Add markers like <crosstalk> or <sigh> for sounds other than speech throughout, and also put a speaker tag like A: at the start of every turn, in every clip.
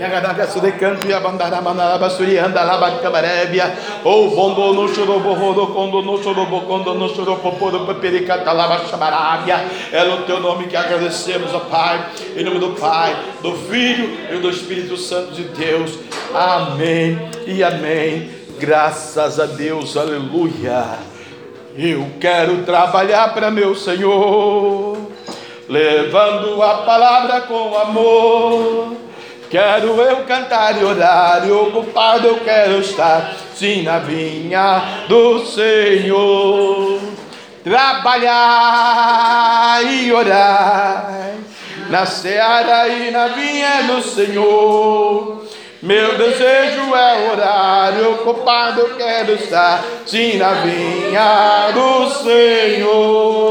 A: Yagadaga sudecanto e abandara manaraba surianda laba camarébia. Ou bondo no chorobo rodo condo no chorobo condo no chorobo poro pepericata laba chamarábia. É no teu nome que agradecemos, ó Pai. Em nome do Pai, do Filho e do Espírito Santo de Deus. Amém e amém. Graças a Deus, aleluia. Eu quero trabalhar para meu Senhor, levando a palavra com amor Quero eu cantar e orar, e ocupado eu quero estar, sim, na vinha do Senhor. Trabalhar e orar, na seara e na vinha do Senhor. Meu desejo é orar, e ocupado eu quero estar, sim, na vinha do Senhor.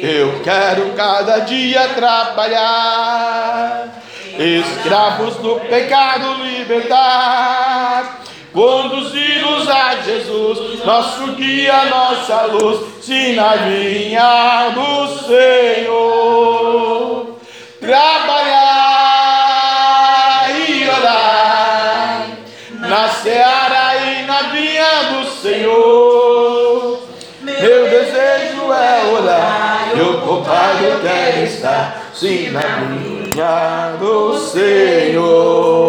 A: Eu quero cada dia trabalhar escravos do pecado libertar. Conduzi-nos a Jesus, nosso guia, nossa luz, na vinha do Senhor. Trabalhar e orar, na seara e na vinha do Senhor. Meu desejo é orar, e o culpado quer estar, na vinha do Senhor.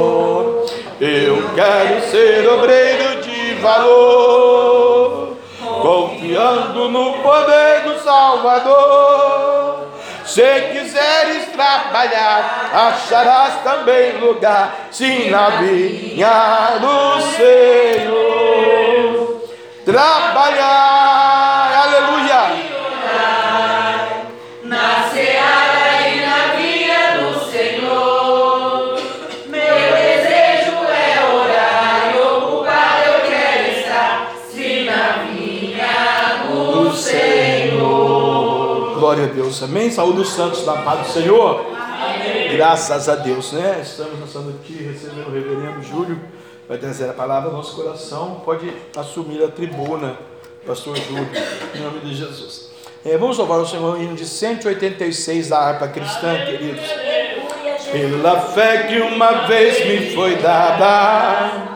A: Eu quero ser obreiro de valor, confiando no poder do Salvador. Se quiseres trabalhar, acharás também lugar, sim, na vinha do Senhor. Trabalhar, Deus. Amém? Saúde os santos da paz do Senhor. Amém. Graças a Deus, né? Estamos passando aqui, recebendo o reverendo Júlio. Vai trazer a palavra ao nosso coração. Pode assumir a tribuna, pastor Júlio, em nome de Jesus. É, vamos louvar o Senhor hino de 186 da harpa cristã, queridos. Pela fé que uma vez me foi dada.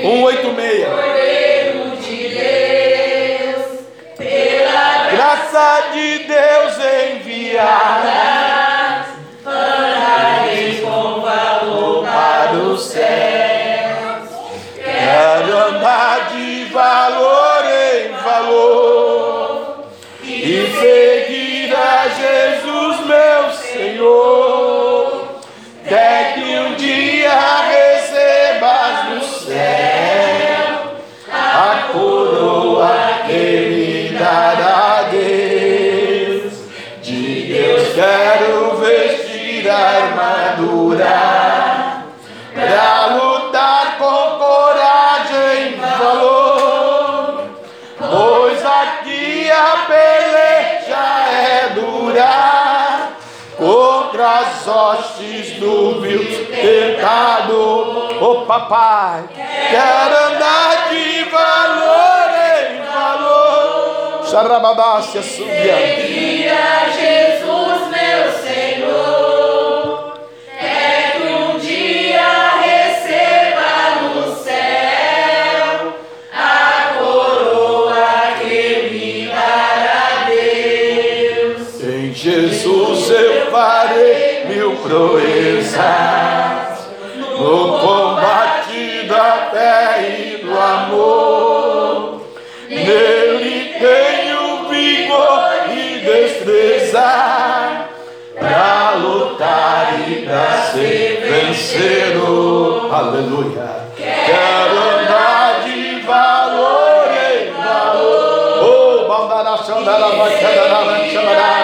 A: 186. Graça de Deus enviada,
B: andarei com valor para os céus.
A: Quero andar de valor em valor e seguir a Jesus, meu Senhor. Armadura para lutar com coragem e valor, pois aqui a peleja é dura contra as hostes do vil tentado. Ô oh, papai, quero andar de valor em valor. Xarabadá se
B: Jesus Shut
A: up.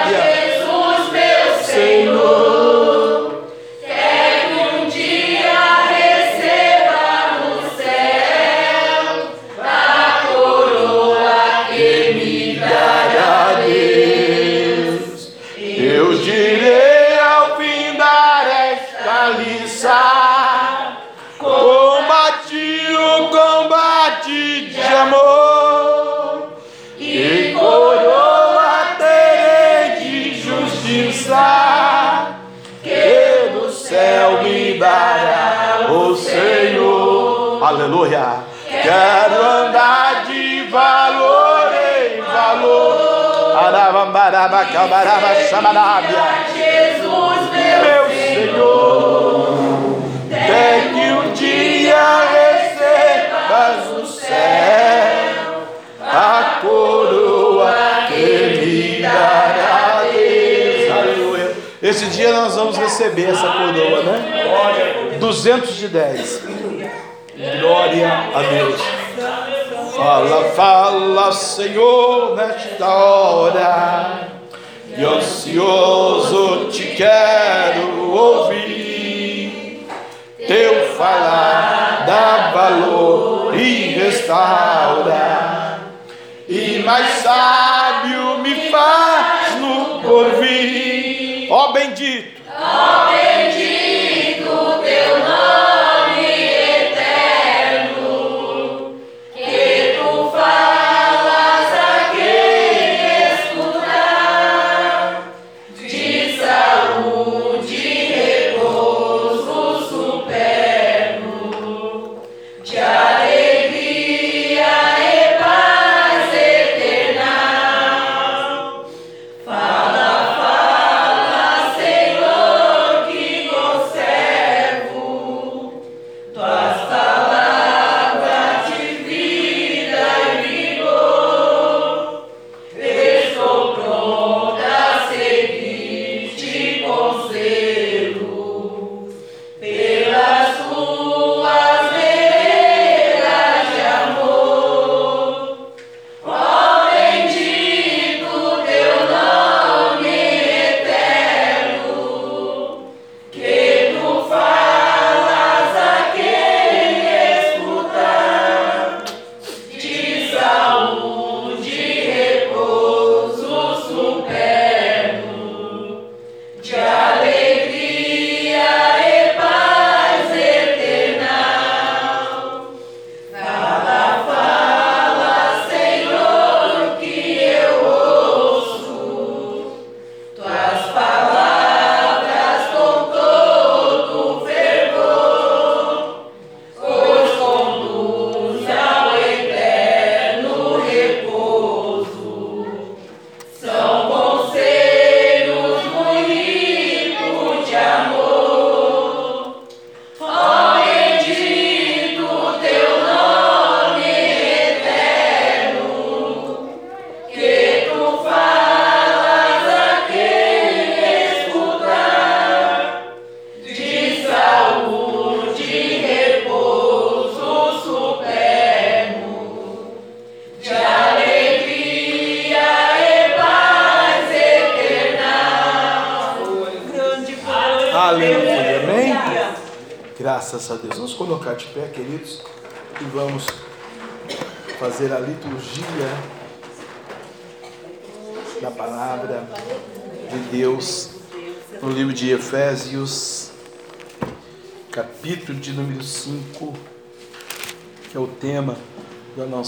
A: Jesus,
B: meu Meu
A: Senhor, até que um dia recebas no céu a coroa que me dará Deus. Aleluia. Esse dia nós vamos receber essa coroa, né? 210. Glória a Deus. Fala, fala, Senhor, nesta hora. E ansioso te quero ouvir. Teu falar dá valor e restaura. E mais sábio me faz no porvir. Ó bendito.
B: bendito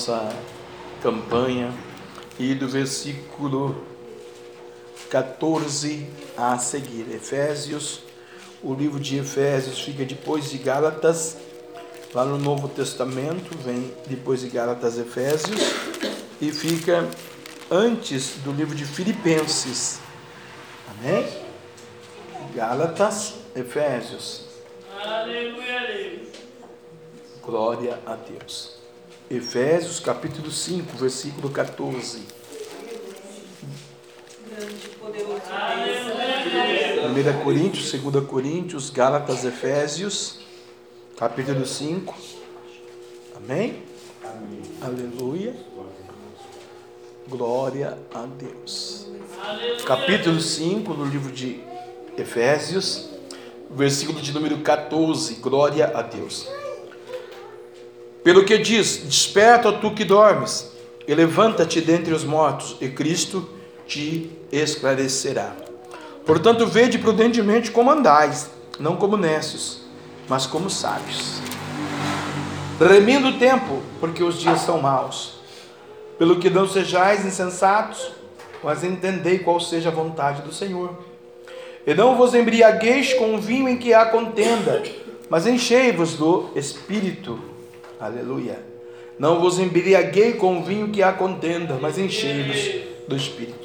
A: nossa campanha, e do versículo 14 a seguir. Efésios, o livro de Efésios fica depois de Gálatas, lá no Novo Testamento, vem depois de Gálatas, Efésios, e fica antes do livro de Filipenses. Amém? Gálatas, Efésios. Glória a Deus. Efésios capítulo 5, versículo 14. 1 Coríntios, 2 Coríntios, Gálatas, Efésios, capítulo 5. Amém? Aleluia. Glória a Deus. Capítulo 5 do livro de Efésios, versículo de número 14. Glória a Deus. Pelo que diz: Desperta, tu que dormes, e levanta-te dentre os mortos, e Cristo te esclarecerá. Portanto, vede prudentemente como andais, não como necios, mas como sábios. Remindo o tempo, porque os dias são maus. Pelo que não sejais insensatos, mas entendei qual seja a vontade do Senhor. E não vos embriagueis com vinho em que há contenda, mas enchei-vos do Espírito. Aleluia. Não vos embriaguei com vinho que há contenda, mas enchei-vos do Espírito.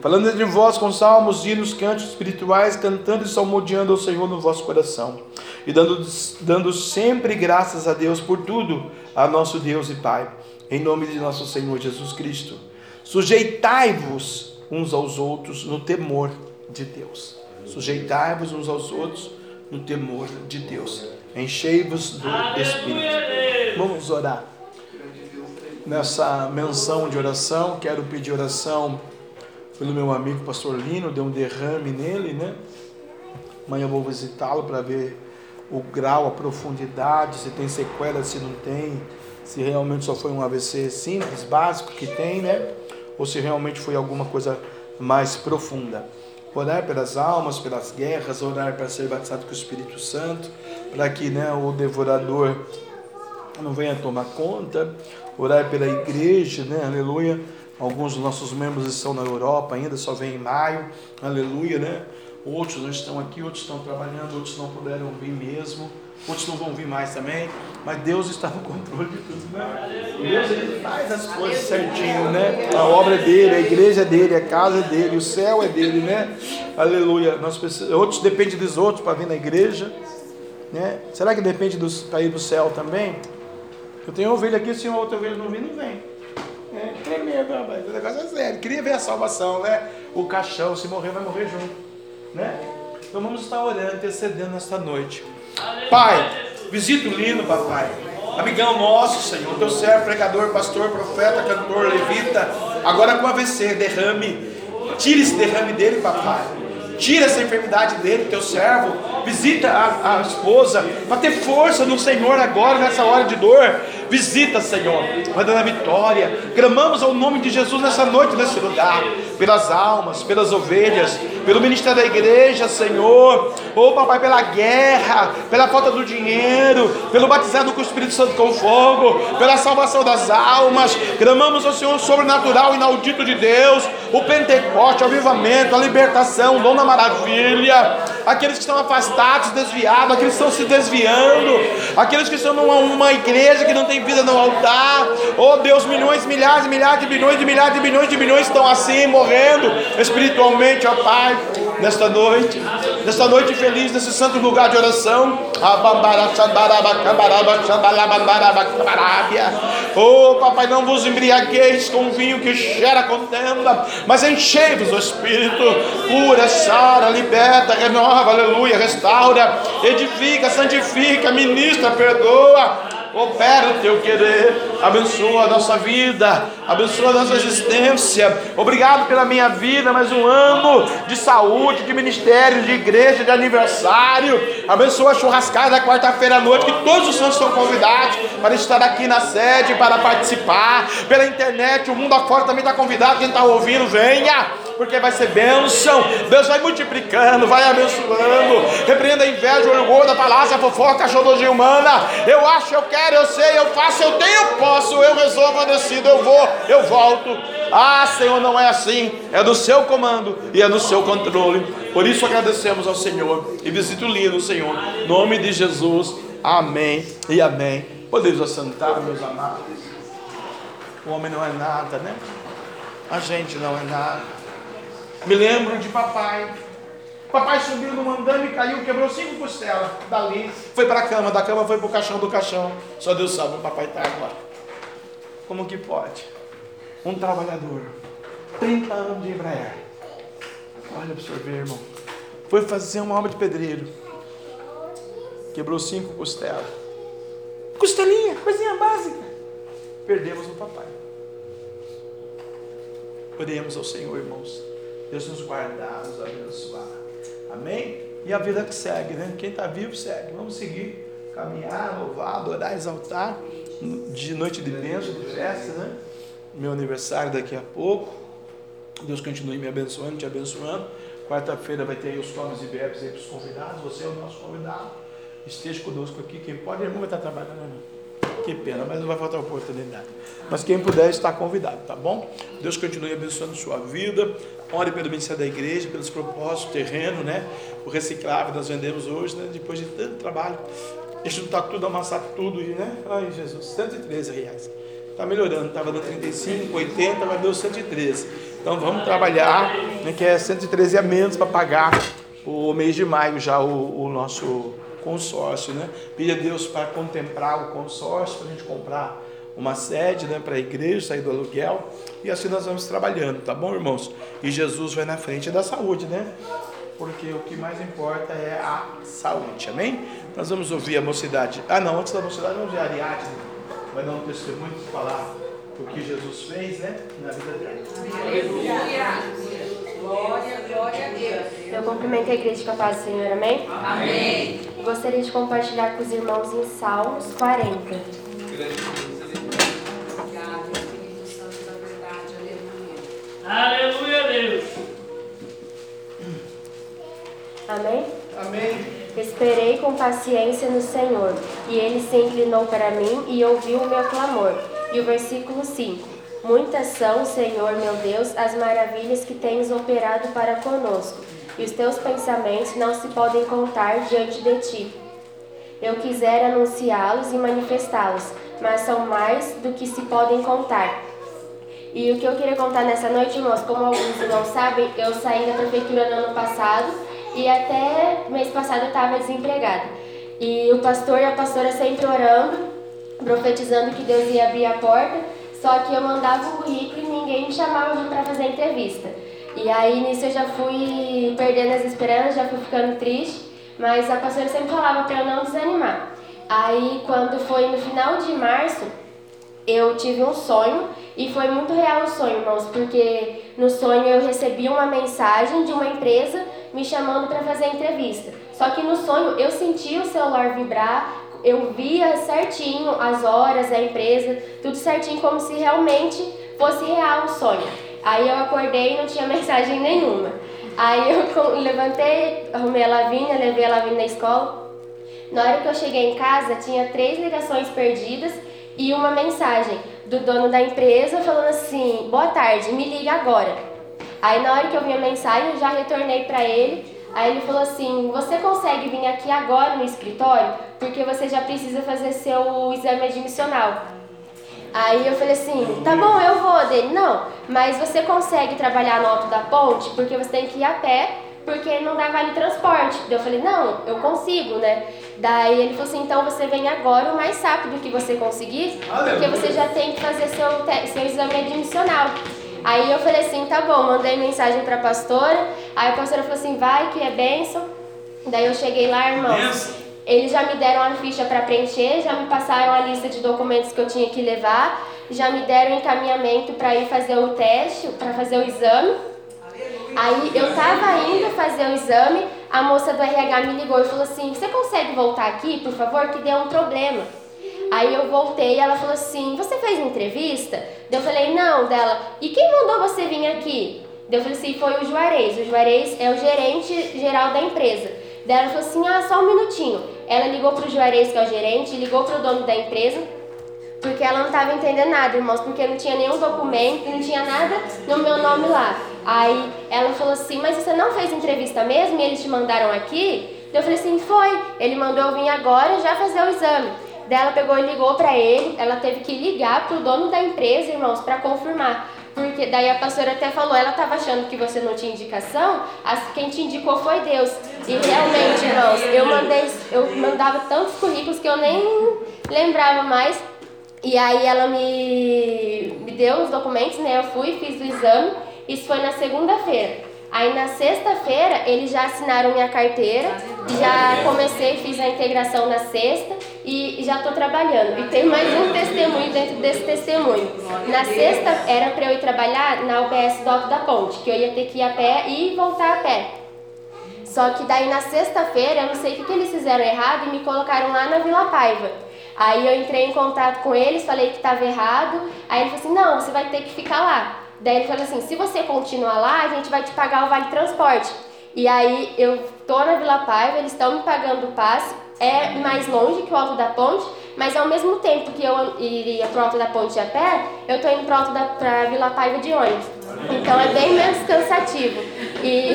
A: Falando entre vós com salmos, hinos, cantos espirituais, cantando e salmodiando ao Senhor no vosso coração, e dando, dando sempre graças a Deus por tudo, a nosso Deus e Pai, em nome de nosso Senhor Jesus Cristo. Sujeitai-vos uns aos outros no temor de Deus. Sujeitai-vos uns aos outros no temor de Deus. Enchei-vos do Espírito. Vamos orar. Nessa menção de oração, quero pedir oração pelo meu amigo pastor Lino, deu um derrame nele, né? Amanhã eu vou visitá-lo para ver o grau, a profundidade, se tem sequela, se não tem, se realmente só foi um AVC simples, básico que tem, né? Ou se realmente foi alguma coisa mais profunda orar pelas almas, pelas guerras, orar para ser batizado com o Espírito Santo, para que né, o devorador não venha tomar conta, orar pela igreja, né, aleluia. Alguns dos nossos membros estão na Europa ainda, só vem em maio, aleluia, né? Outros não estão aqui, outros estão trabalhando, outros não puderam vir mesmo, outros não vão vir mais também, mas Deus está no controle de tudo, né? Deus ele faz as coisas certinho, né? A obra é dele, a igreja é dele, a casa é dele, o céu é dele, né? Aleluia. Nós outros dependem dos outros para vir na igreja, né? Será que depende para ir para o céu também? Eu tenho ovelha aqui, se uma outra ovelha não vir, não vem. É tremendo, rapaz. O negócio é sério. Queria ver a salvação, né? O caixão, se morrer, vai morrer junto né? Então vamos estar orando, intercedendo nesta noite. Pai, visita o Lino, papai. Amigão nosso, Senhor, teu servo, pregador, pastor, profeta, cantor, levita, agora com AVC, derrame, tira esse derrame dele, papai. Tira essa enfermidade dele, teu servo. Visita a, a esposa para ter força no Senhor agora, nessa hora de dor. Visita, Senhor, vai dando a vitória. Clamamos ao nome de Jesus nessa noite, nesse lugar, pelas almas, pelas ovelhas, pelo ministério da igreja, Senhor. Oh, papai, pela guerra, pela falta do dinheiro, pelo batizado com o Espírito Santo com fogo, pela salvação das almas. Clamamos ao Senhor sobrenatural, inaudito de Deus, o Pentecoste, o avivamento, a libertação, dona maravilha. Aqueles que estão afastados, desviados, aqueles que estão se desviando, aqueles que estão numa uma igreja que não tem vida no altar. Oh Deus, milhões, milhares, milhares de bilhões, de milhares de bilhões de bilhões estão assim, morrendo espiritualmente, ó Pai, nesta noite, nesta noite feliz, nesse santo lugar de oração. Oh, papai, não vos embriagueis com vinho que gera contenda, mas enchei-vos o Espírito, cura, sara, liberta, renova, aleluia, restaura, edifica, santifica, ministra, perdoa opera o teu querer, abençoa a nossa vida, abençoa a nossa existência. Obrigado pela minha vida, mais um ano de saúde, de ministério, de igreja, de aniversário. Abençoa a churrascada da quarta-feira à noite, que todos os santos são convidados para estar aqui na sede, para participar. Pela internet, o mundo afora também está convidado. Quem está ouvindo, venha porque vai ser bênção. Deus vai multiplicando, vai abençoando. Repreenda a inveja, o orgulho, a palácia, a fofoca, a xodologia humana. Eu acho, eu quero, eu sei, eu faço, eu tenho, eu posso, eu resolvo, eu decido, eu vou, eu volto. Ah, Senhor, não é assim. É do seu comando e é do seu controle. Por isso agradecemos ao Senhor e visito o lindo, Senhor. Nome de Jesus. Amém e amém. Podemos assentar, meus amados. O homem não é nada, né? A gente não é nada. Me lembro de papai. Papai subiu no e caiu, quebrou cinco costelas. Dali foi para a cama, da cama foi para o caixão do caixão. Só Deus sabe o papai está agora. Como que pode? Um trabalhador, 30 anos de Embraer. Olha para o ver, irmão. Foi fazer uma obra de pedreiro. Quebrou cinco costelas. Costelinha, coisinha básica. Perdemos o papai. Oremos ao Senhor, irmãos. Deus nos guardar, nos abençoar. Amém? E a vida que segue, né? Quem está vivo segue. Vamos seguir, caminhar, louvar, adorar, exaltar. De noite de bênção, de festa, né? Meu aniversário daqui a pouco. Deus continue me abençoando, te abençoando. Quarta-feira vai ter aí os comes e bebes aí para os convidados. Você é o nosso convidado. Esteja conosco aqui. Quem pode, irmão, vai estar trabalhando, irmão. Que pena, mas não vai faltar oportunidade. Mas quem puder está convidado, tá bom? Deus continue abençoando sua vida. Ore pelo ministério da igreja, pelos propósitos, terreno, né? O reciclável nós vendemos hoje, né? Depois de tanto trabalho. Juntar tudo, amassar tudo, né? Ai, Jesus, 113 reais. Está melhorando, estava dando 35, 80, mas deu 113. Então vamos trabalhar, né, que é 113 a menos para pagar o mês de maio já o, o nosso consórcio, né? Pedir a Deus para contemplar o consórcio, para a gente comprar uma sede né, para a igreja, sair do aluguel, e assim nós vamos trabalhando, tá bom, irmãos? E Jesus vai na frente da saúde, né? Porque o que mais importa é a saúde, amém? Nós vamos ouvir a mocidade. Ah, não, antes da mocidade, vamos ver a Ariadne vai dar um testemunho para falar o que Jesus fez né, na vida dela.
B: Aleluia. Glória, glória a Deus.
C: Eu cumprimento a igreja com a paz do Senhor, amém?
B: Amém.
C: Gostaria de compartilhar com os irmãos em Salmos 40.
B: Obrigado, Espírito Santo da verdade. Aleluia.
D: Deus.
C: Amém?
A: Amém.
C: Esperei com paciência no Senhor, e ele se inclinou para mim e ouviu o meu clamor. E o versículo 5: Muitas são, Senhor meu Deus, as maravilhas que tens operado para conosco, e os teus pensamentos não se podem contar diante de ti. Eu quisera anunciá-los e manifestá-los, mas são mais do que se podem contar. E o que eu queria contar nessa noite, irmãos, como alguns não sabem, eu saí da prefeitura no ano passado e até mês passado eu estava desempregada. E o pastor e a pastora sempre orando, profetizando que Deus ia abrir a porta, só que eu mandava o currículo e ninguém me chamava para fazer entrevista. E aí nisso eu já fui perdendo as esperanças, já fui ficando triste, mas a pastora sempre falava para eu não desanimar. Aí quando foi no final de março, eu tive um sonho e foi muito real o sonho, irmãos, porque no sonho eu recebi uma mensagem de uma empresa me chamando para fazer a entrevista. Só que no sonho eu senti o celular vibrar, eu via certinho as horas, a empresa, tudo certinho, como se realmente fosse real o sonho. Aí eu acordei e não tinha <laughs> mensagem nenhuma. Aí eu levantei, arrumei a Lavínia, levei a Lavínia na escola. Na hora que eu cheguei em casa, tinha três ligações perdidas e uma mensagem do dono da empresa falando assim: Boa tarde, me liga agora. Aí na hora que eu vi a mensagem, eu já retornei para ele. Aí ele falou assim: Você consegue vir aqui agora no escritório? Porque você já precisa fazer seu exame admissional. Aí eu falei assim: Tá bom, eu vou. Dele: Não, mas você consegue trabalhar no alto da ponte? Porque você tem que ir a pé, porque não dá vale transporte. Eu falei: Não, eu consigo, né? Daí ele falou assim: Então você vem agora o mais rápido que você conseguir, porque você já tem que fazer seu, seu exame admissional. Aí eu falei assim, tá bom, mandei mensagem pra pastora. Aí a pastora falou assim, vai que é benção. Daí eu cheguei lá, irmãos. Eles já me deram a ficha para preencher, já me passaram a lista de documentos que eu tinha que levar, já me deram encaminhamento para ir fazer o teste, para fazer o exame. Aí eu tava indo fazer o exame, a moça do RH me ligou e falou assim: "Você consegue voltar aqui, por favor, que deu um problema?" Aí eu voltei e ela falou assim: Você fez entrevista? eu falei: Não, dela. E quem mandou você vir aqui? eu falei assim: Foi o Juarez. O Juarez é o gerente geral da empresa. Daí ela falou assim: Ah, só um minutinho. Ela ligou pro Juarez, que é o gerente, ligou pro dono da empresa, porque ela não estava entendendo nada, irmãos, porque não tinha nenhum documento, não tinha nada no meu nome lá. Aí ela falou assim: Mas você não fez entrevista mesmo e eles te mandaram aqui? eu falei assim: Foi. Ele mandou eu vir agora já fazer o exame. Daí ela pegou e ligou para ele, ela teve que ligar pro dono da empresa, irmãos, para confirmar. Porque daí a pastora até falou, ela estava achando que você não tinha indicação, quem te indicou foi Deus. E realmente, irmãos, eu mandei, eu mandava tantos currículos que eu nem lembrava mais. E aí ela me, me deu os documentos, né? Eu fui, fiz o exame. Isso foi na segunda-feira. Aí na sexta-feira eles já assinaram minha carteira, já comecei, fiz a integração na sexta e já estou trabalhando. E tem mais um testemunho dentro desse testemunho. Na sexta era para eu ir trabalhar na UBS do Alto da Ponte, que eu ia ter que ir a pé e voltar a pé. Só que daí na sexta-feira eu não sei o que, que eles fizeram errado e me colocaram lá na Vila Paiva. Aí eu entrei em contato com eles, falei que estava errado. Aí ele falou assim: não, você vai ter que ficar lá. Daí ele falou assim: se você continuar lá, a gente vai te pagar o vale transporte. E aí eu tô na Vila Paiva, eles estão me pagando o passe, é mais longe que o Alto da Ponte, mas ao mesmo tempo que eu iria pro Alto da Ponte a pé, eu tô indo pro Alto da pra Vila Paiva de ônibus. Então é bem menos cansativo. E,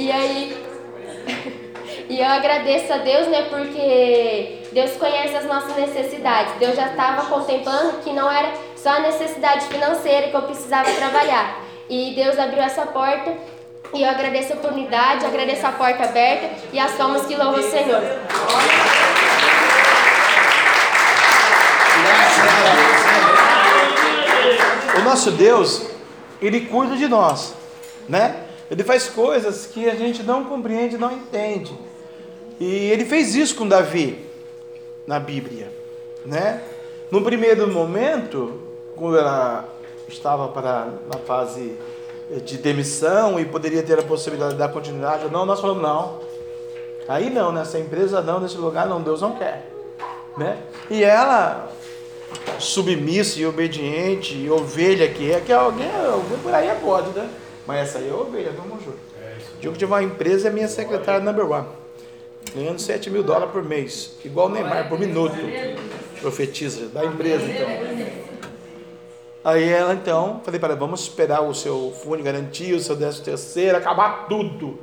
C: <laughs> e aí <laughs> e eu agradeço a Deus, né, porque Deus conhece as nossas necessidades. Deus já estava contemplando que não era só a necessidade financeira que eu precisava trabalhar. E Deus abriu essa porta e eu agradeço a oportunidade, agradeço a porta aberta e as palmas que louvam o Senhor.
A: O nosso Deus, Ele cuida de nós, né? Ele faz coisas que a gente não compreende, não entende. E ele fez isso com Davi na Bíblia, né? No primeiro momento, quando ela estava para na fase de demissão e poderia ter a possibilidade de dar continuidade, não, nós falamos não. Aí não, nessa empresa não, nesse lugar não, Deus não quer, né? E ela submissa e obediente e ovelha que é, que alguém, alguém por aí é né? Mas essa aí é ovelha, vamos junto. Digo que tiver uma empresa é minha secretária number one ganhando 7 mil dólares por mês, igual o Neymar por minuto. Profetiza, da empresa então. Aí ela então, falei para ela, vamos esperar o seu fundo de garantia, o seu décimo terceiro, acabar tudo.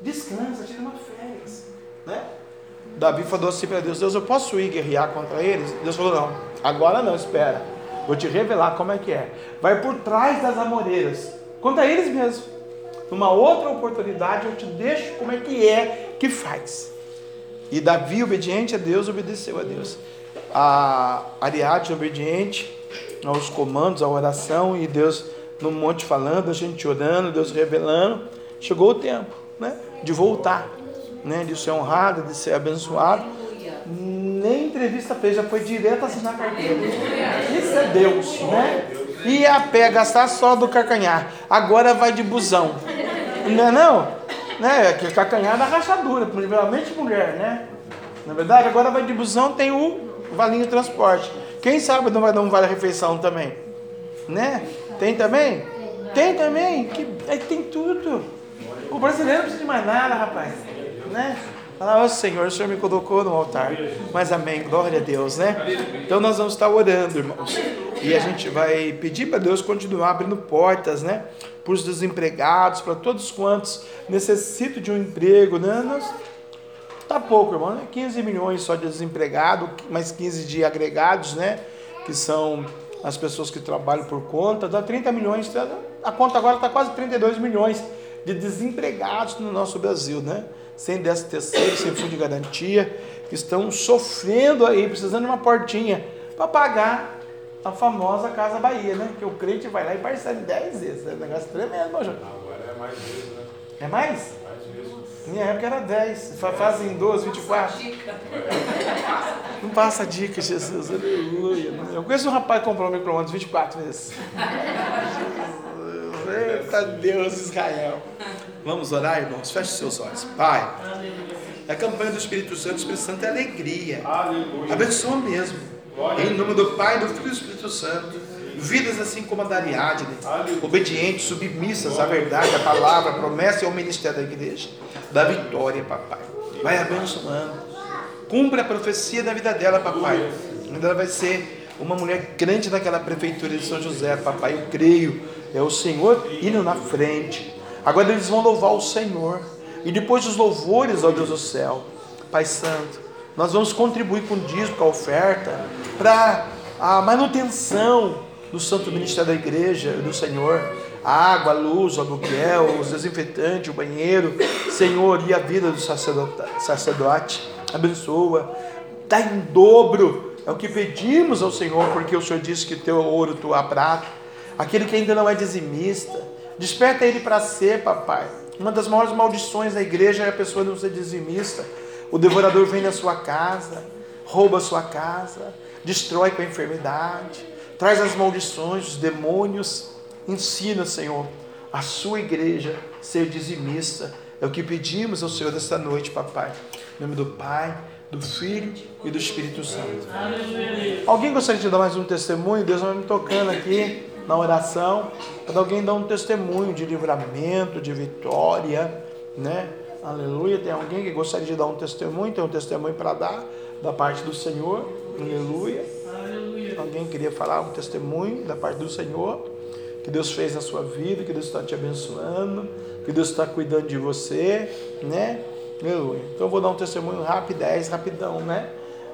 A: Descansa, tira uma férias. Né? Davi falou assim para Deus, Deus, eu posso ir guerrear contra eles? Deus falou, não, agora não, espera. Vou te revelar como é que é. Vai por trás das amoreiras, contra eles mesmo. Numa outra oportunidade eu te deixo como é que é que faz. E Davi, obediente a Deus, obedeceu a Deus. A Ariadne, obediente aos comandos, à oração, e Deus no monte falando, a gente orando, Deus revelando. Chegou o tempo né, de voltar, né, de ser honrado, de ser abençoado. Nem entrevista fez, já foi direto assinar a carteira. Isso é Deus, né? E a pé gastar só do carcanhar. Agora vai de busão. Não é não? Né? Que cacanhar da rachadura, primeiramente mulher, né? Na verdade, agora vai de busão, tem o valinho transporte. Quem sabe não vai dar um vale refeição também, né? Tem também? Tem também, que aí tem tudo. O brasileiro não precisa de mais nada, rapaz, né? Fala, oh, Senhor, o Senhor me colocou no altar. Mas amém, glória a Deus, né? Então nós vamos estar orando, irmãos. E a gente vai pedir para Deus continuar abrindo portas, né? Para os desempregados, para todos quantos necessitam de um emprego, né? Nós, tá pouco, irmão, né? 15 milhões só de desempregados, mais 15 de agregados, né? Que são as pessoas que trabalham por conta, dá 30 milhões, tá? a conta agora está quase 32 milhões de desempregados no nosso Brasil, né? Sem décimo terceiro, sem fundo de garantia, que estão sofrendo aí, precisando de uma portinha para pagar a famosa Casa Bahia, né? Que o crente vai lá e parcela em 10 vezes. É um negócio tremendo, meu Agora é mais vezes, né? É mais? Mais vezes. Minha época era 10. Fazem 12, 24. <laughs> Não passa dica, Jesus. Aleluia. Eu conheço um rapaz que comprou um micro-ondas 24 vezes. <laughs> Eita Deus, Israel. Vamos orar, irmãos? Feche seus olhos. Pai, a campanha do Espírito Santo, o Espírito Santo é alegria. Abençoa mesmo. Em nome do Pai, do Filho e do Espírito Santo. Vidas assim como a da Ariadne, obedientes, submissas à verdade, à palavra, à promessa e ao ministério da igreja. Da vitória, papai. Vai abençoando. Cumpre a profecia da vida dela, papai. Ela vai ser uma mulher grande naquela prefeitura de São José, papai. Eu creio. É o Senhor indo na frente. Agora eles vão louvar o Senhor. E depois dos louvores, ó Deus do céu, Pai Santo, nós vamos contribuir com o dízimo, com a oferta, para a manutenção do santo ministério da igreja, do Senhor. A água, a luz, o aluguel, os desinfetantes, o banheiro, Senhor, e a vida do sacerdote, sacerdote. Abençoa, dá em dobro. É o que pedimos ao Senhor, porque o Senhor disse que teu ouro, tua prata. Aquele que ainda não é dizimista, desperta ele para ser, papai. Uma das maiores maldições da igreja é a pessoa não ser dizimista. O devorador vem na sua casa, rouba a sua casa, destrói com a enfermidade, traz as maldições, os demônios. Ensina, Senhor, a sua igreja ser dizimista. É o que pedimos ao Senhor desta noite, papai. Em nome do Pai, do Filho e do Espírito Santo. Alguém gostaria de dar mais um testemunho? Deus vai me tocando aqui. Na oração, para alguém dar um testemunho de livramento, de vitória, né? Aleluia. Tem alguém que gostaria de dar um testemunho? Tem um testemunho para dar da parte do Senhor? Aleluia. Aleluia. Alguém queria falar um testemunho da parte do Senhor? Que Deus fez na sua vida, que Deus está te abençoando, que Deus está cuidando de você, né? Aleluia. Então eu vou dar um testemunho rápido, 10, rapidão, né?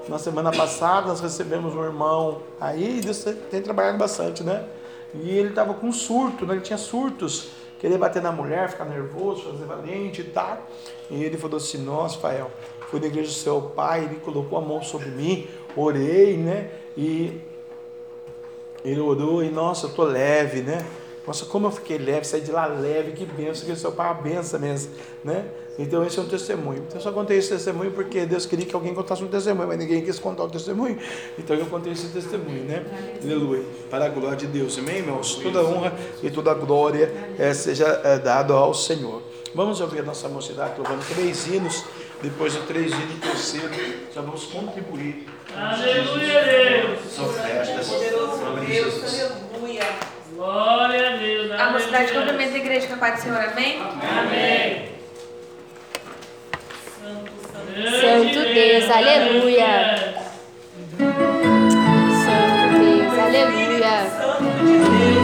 A: Na semana passada nós recebemos um irmão aí, Deus tem trabalhado bastante, né? E ele estava com surto, né? ele tinha surtos, querer bater na mulher, ficar nervoso, fazer valente e tal. E ele falou assim: Nossa, Fael, fui na igreja do seu pai, ele colocou a mão sobre mim, orei, né? E ele orou e, nossa, eu tô leve, né? Nossa, como eu fiquei leve, saí de lá leve, que benção, que seu pai é uma benção mesmo, né? Então esse é um testemunho. Então eu só contei esse testemunho porque Deus queria que alguém contasse um testemunho, mas ninguém quis contar o testemunho. Então eu contei esse testemunho, né? Aleluia. Para a glória de Deus, amém, irmãos? Toda honra e toda glória é, seja é, dado ao Senhor. Vamos ouvir a nossa mocidade louvando três hinos. Depois do três hinos, terceiro, já vamos contribuir.
D: Aleluia, Deus.
A: São festas.
B: Deus, aleluia.
D: Glória a Deus.
B: A mocidade cumprimenta a igreja com a paz do Senhor, amém?
D: Amém.
C: Santo Deus, aleluia. Santo Deus, aleluia. Se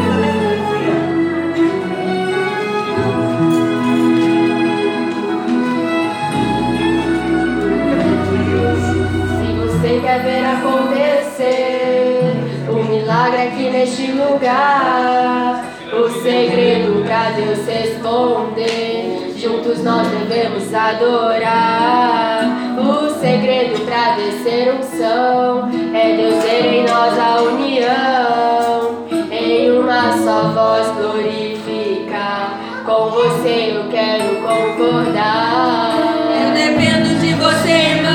C: lugar, o segredo pra Deus responder, juntos nós devemos adorar. O segredo pra descer unção é Deus ver em nós a união, em uma só voz glorificar. Com você eu quero concordar.
B: Eu dependo de você, irmão.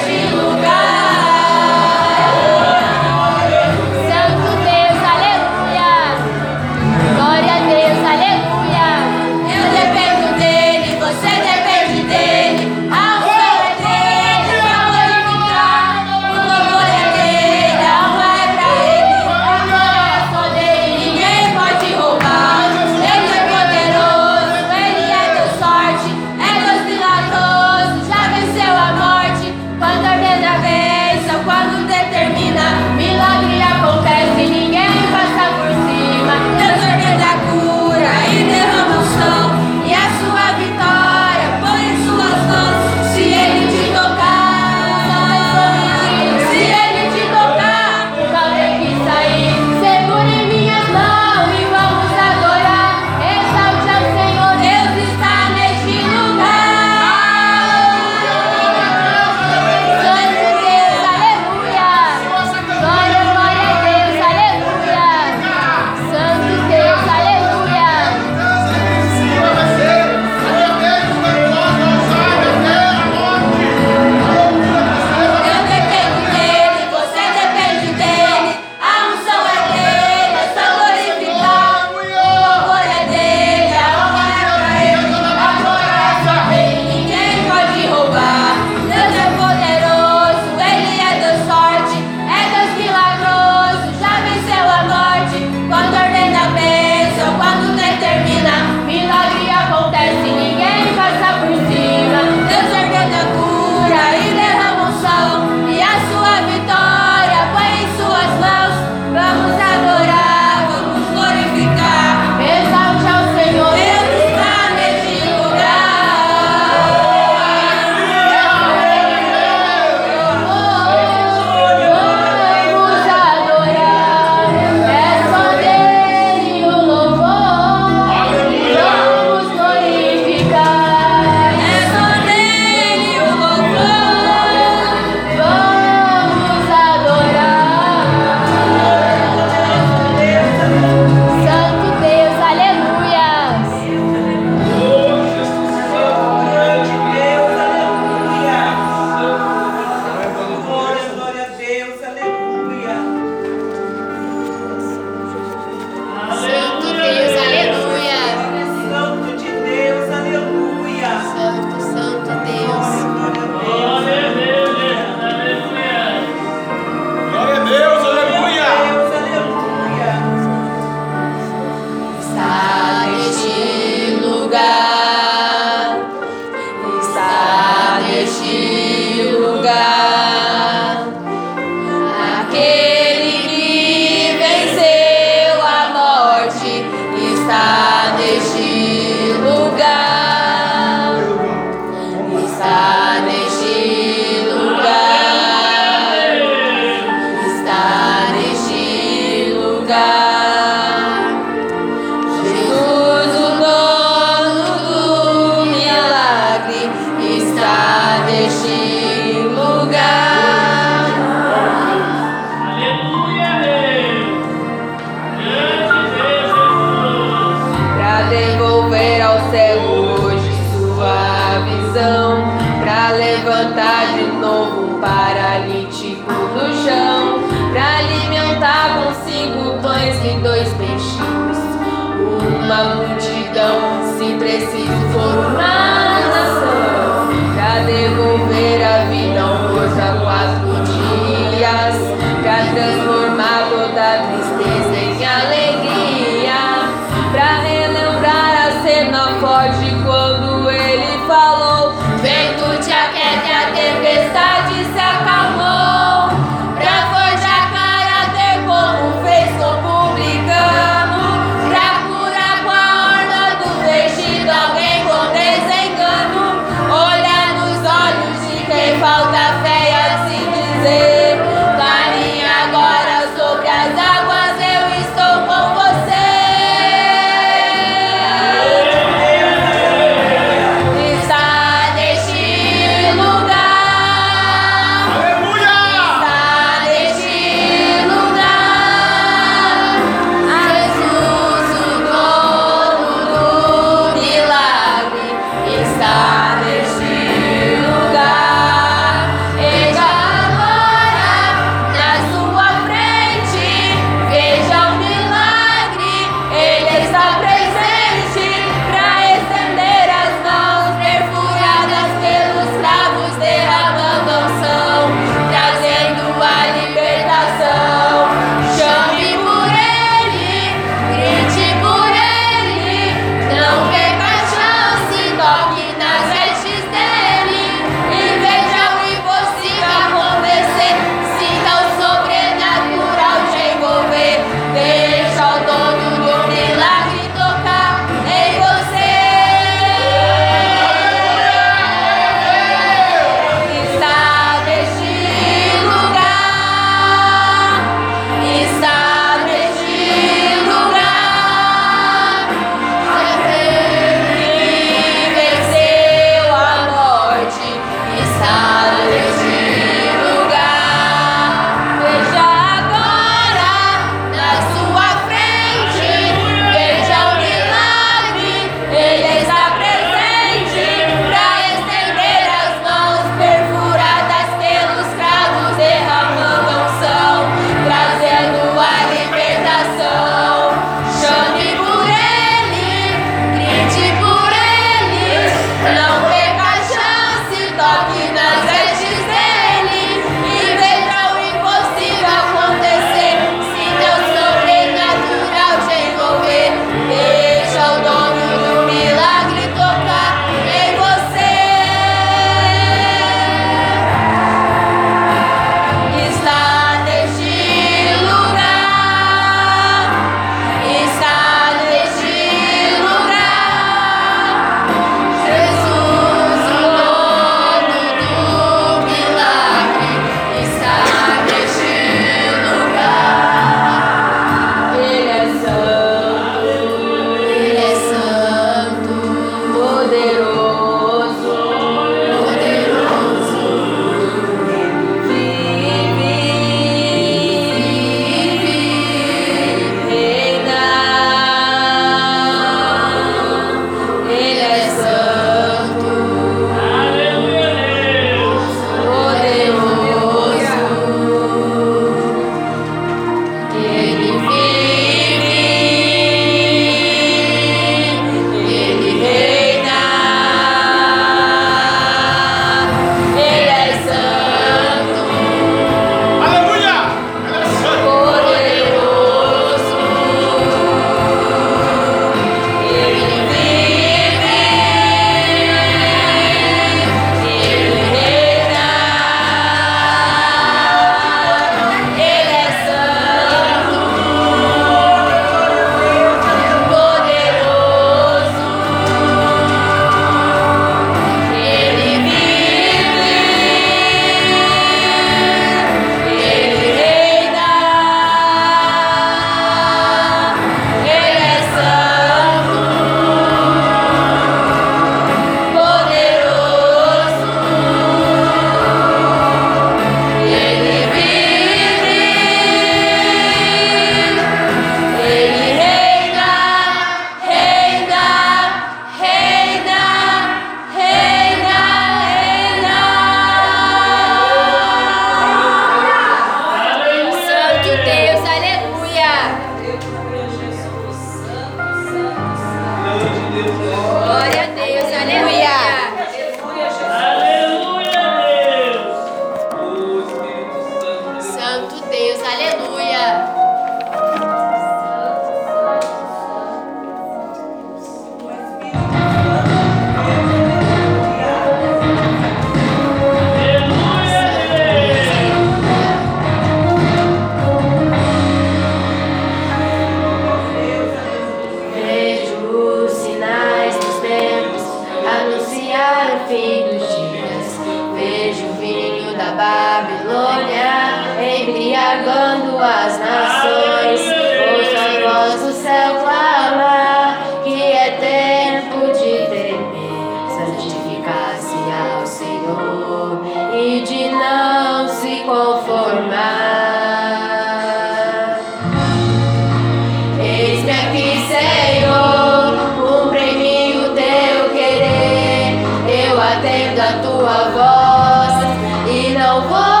B: atendo a tua voz e não vou.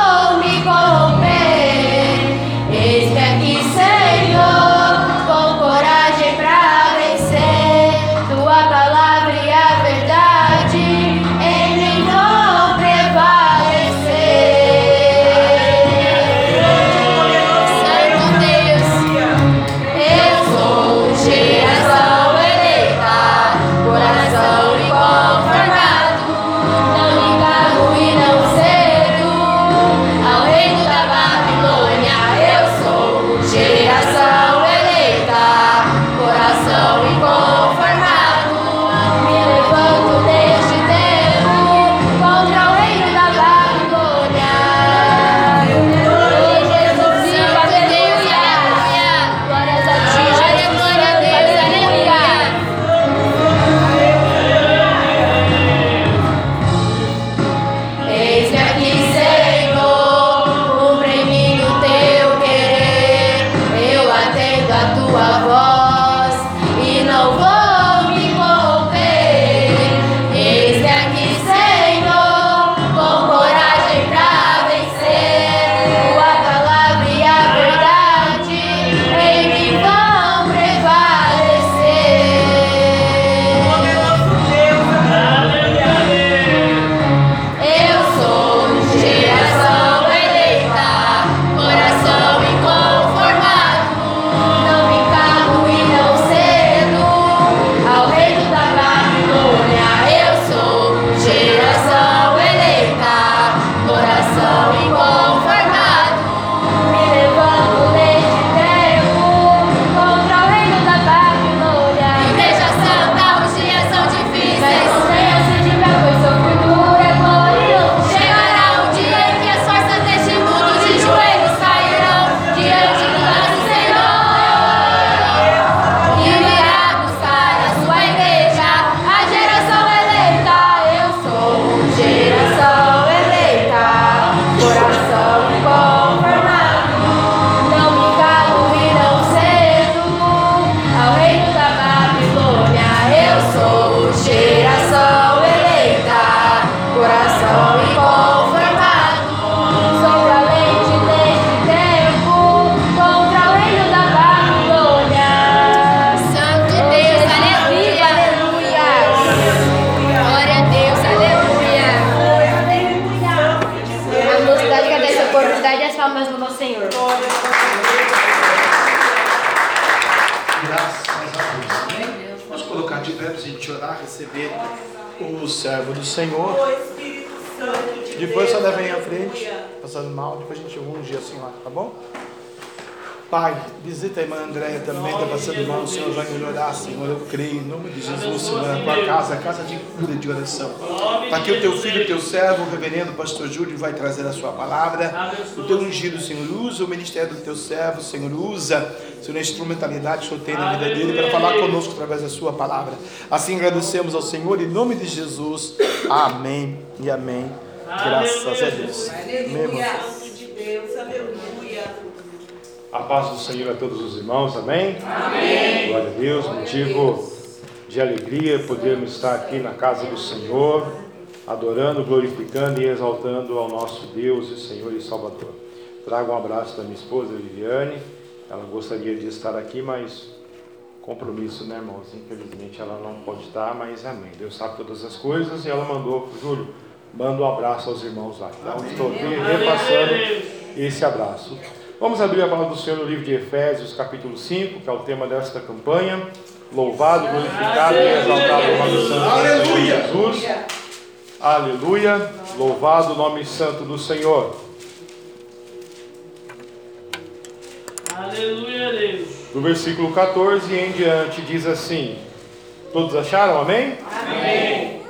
A: Casa, a casa de cura, de oração. Aqui o teu filho, o teu servo, o reverendo pastor Júlio, vai trazer a sua palavra, o teu ungido, Senhor, usa o ministério do teu servo, Senhor, usa, Senhor, a instrumentalidade que o tem na vida dele para falar conosco através da sua palavra. Assim agradecemos ao Senhor, em nome de Jesus, amém e amém. Graças a Deus,
E: aleluia.
F: A paz do Senhor a todos os irmãos, amém? Amém. Glória a Deus, motivo de alegria podermos estar aqui na casa do Senhor, adorando, glorificando e exaltando ao nosso Deus e Senhor e Salvador. Trago um abraço da minha esposa Viviane, ela gostaria de estar aqui, mas compromisso, né, irmãos? Infelizmente ela não pode estar, mas amém. Deus sabe todas as coisas e ela mandou, Júlio, manda um abraço aos irmãos lá. Então estou aqui repassando esse abraço. Vamos abrir a palavra do Senhor no livro de Efésios, capítulo 5, que é o tema desta campanha. Louvado, glorificado e exaltado o nome santo do Senhor Jesus. Aleluia. Louvado o nome santo do Senhor.
D: Aleluia, Deus.
F: Do versículo 14 em diante diz assim: Todos acharam? Amém? Amém.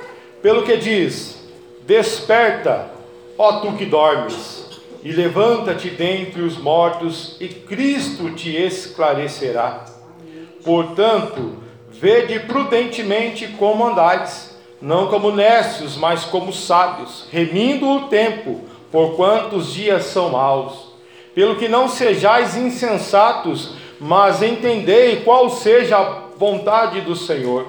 F: Pelo que diz: Desperta, ó tu que dormes, e levanta-te dentre os mortos, e Cristo te esclarecerá. Portanto, vede prudentemente como andais, não como necios, mas como sábios, remindo o tempo, porquanto os dias são maus. Pelo que não sejais insensatos, mas entendei qual seja a vontade do Senhor.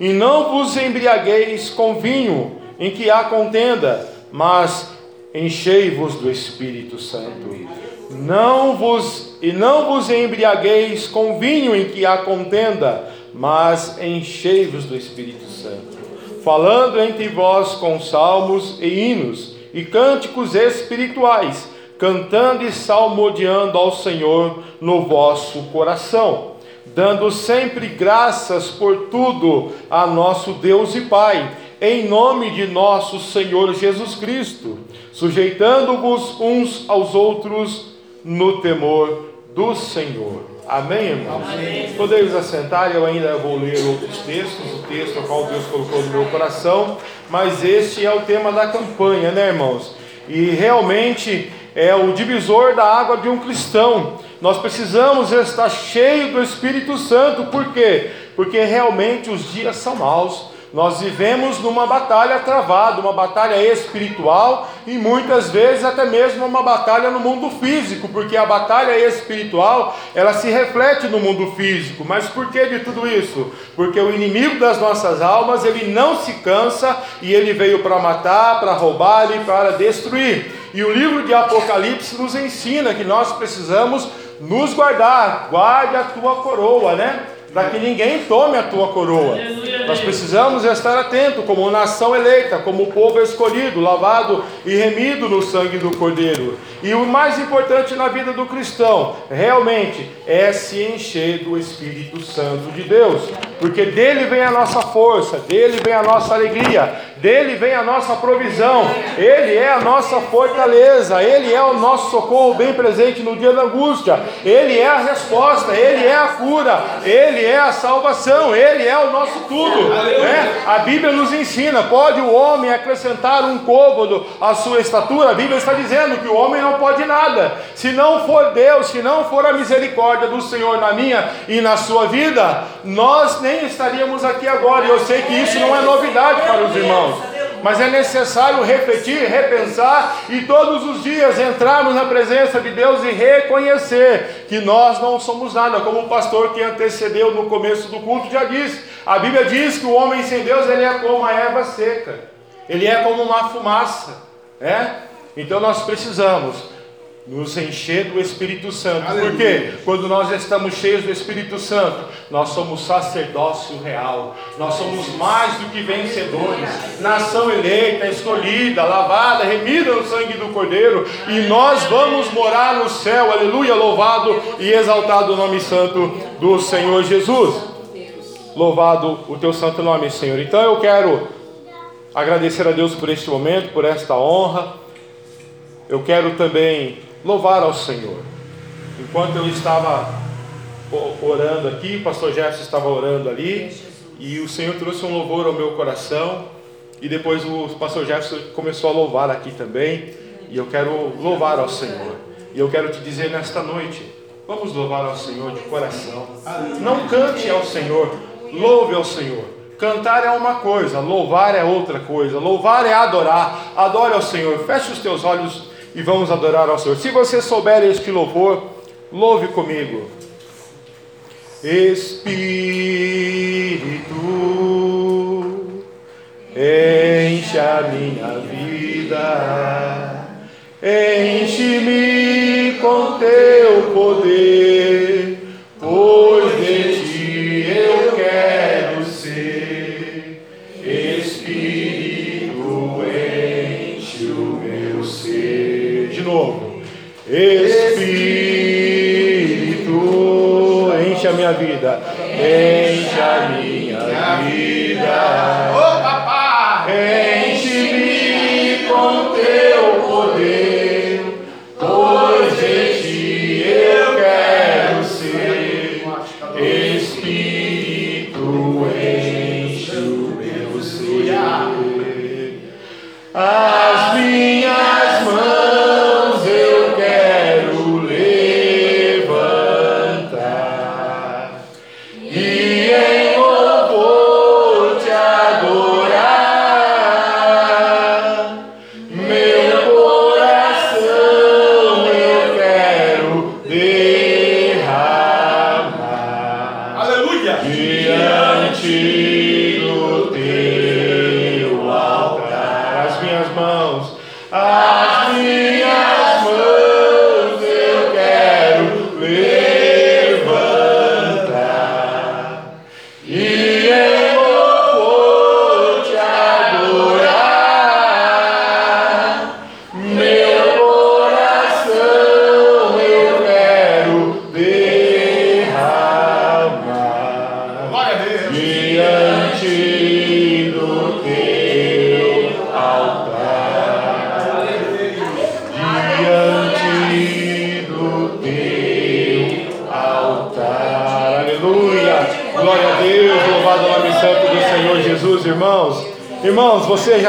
F: E não vos embriagueis com vinho, em que há contenda, mas enchei-vos do Espírito Santo. Não vos e não vos embriagueis com vinho em que há contenda, mas enchei-vos do Espírito Santo. Falando entre vós com salmos e hinos e cânticos espirituais, cantando e salmodiando ao Senhor no vosso coração, dando sempre graças por tudo a nosso Deus e Pai, em nome de nosso Senhor Jesus Cristo, sujeitando-vos uns aos outros no temor do Senhor. Amém, irmãos? Amém. Podeis assentar, eu ainda vou ler outros textos, o texto ao qual Deus colocou no meu coração, mas este é o tema da campanha, né, irmãos? E realmente é o divisor da água de um cristão. Nós precisamos estar cheio do Espírito Santo, por quê? Porque realmente os dias são maus. Nós vivemos numa batalha travada, uma batalha espiritual e muitas vezes até mesmo uma batalha no mundo físico, porque a batalha espiritual ela se reflete no mundo físico. Mas por que de tudo isso? Porque o inimigo das nossas almas ele não se cansa e ele veio para matar, para roubar e para destruir. E o livro de Apocalipse nos ensina que nós precisamos nos guardar, guarde a tua coroa, né? Para que ninguém tome a tua coroa. Nós precisamos estar atento como nação eleita, como povo escolhido, lavado e remido no sangue do Cordeiro. E o mais importante na vida do cristão, realmente, é se encher do Espírito Santo de Deus, porque dele vem a nossa força, dele vem a nossa alegria, dele vem a nossa provisão, ele é a nossa fortaleza, ele é o nosso socorro bem presente no dia da angústia, ele é a resposta, ele é a cura, ele é a salvação, ele é o nosso tudo. Né? A Bíblia nos ensina: pode o homem acrescentar um côvado à sua estatura? A Bíblia está dizendo que o homem não pode nada, se não for Deus, se não for a misericórdia do Senhor na minha e na sua vida, nós nem estaríamos aqui agora, e eu sei que isso não é novidade para os irmãos mas é necessário refletir, repensar e todos os dias entrarmos na presença de Deus e reconhecer que nós não somos nada, como o pastor que antecedeu no começo do culto já disse. A Bíblia diz que o homem sem Deus ele é como a erva seca, ele é como uma fumaça, né? Então nós precisamos nos encher do Espírito Santo. Aleluia. Porque quando nós estamos cheios do Espírito Santo, nós somos sacerdócio real. Nós somos mais do que vencedores. Nação eleita, escolhida, lavada, remida no sangue do Cordeiro, e nós vamos morar no céu. Aleluia, louvado e exaltado o nome santo do Senhor Jesus. Louvado o teu santo nome, Senhor. Então eu quero agradecer a Deus por este momento, por esta honra. Eu quero também louvar ao Senhor. Enquanto eu estava orando aqui, o pastor Jefferson estava orando ali, e o Senhor trouxe um louvor ao meu coração, e depois o pastor Jefferson começou a louvar aqui também, e eu quero louvar ao Senhor. E eu quero te dizer nesta noite, vamos louvar ao Senhor de coração. Não cante ao Senhor, louve ao Senhor. Cantar é uma coisa, louvar é outra coisa. Louvar é adorar. Adore ao Senhor. Feche os teus olhos e vamos adorar ao Senhor. Se você souber este louvor, louve comigo. Espírito, enche a minha vida, enche-me com teu poder, minha vida, enche a minha vida.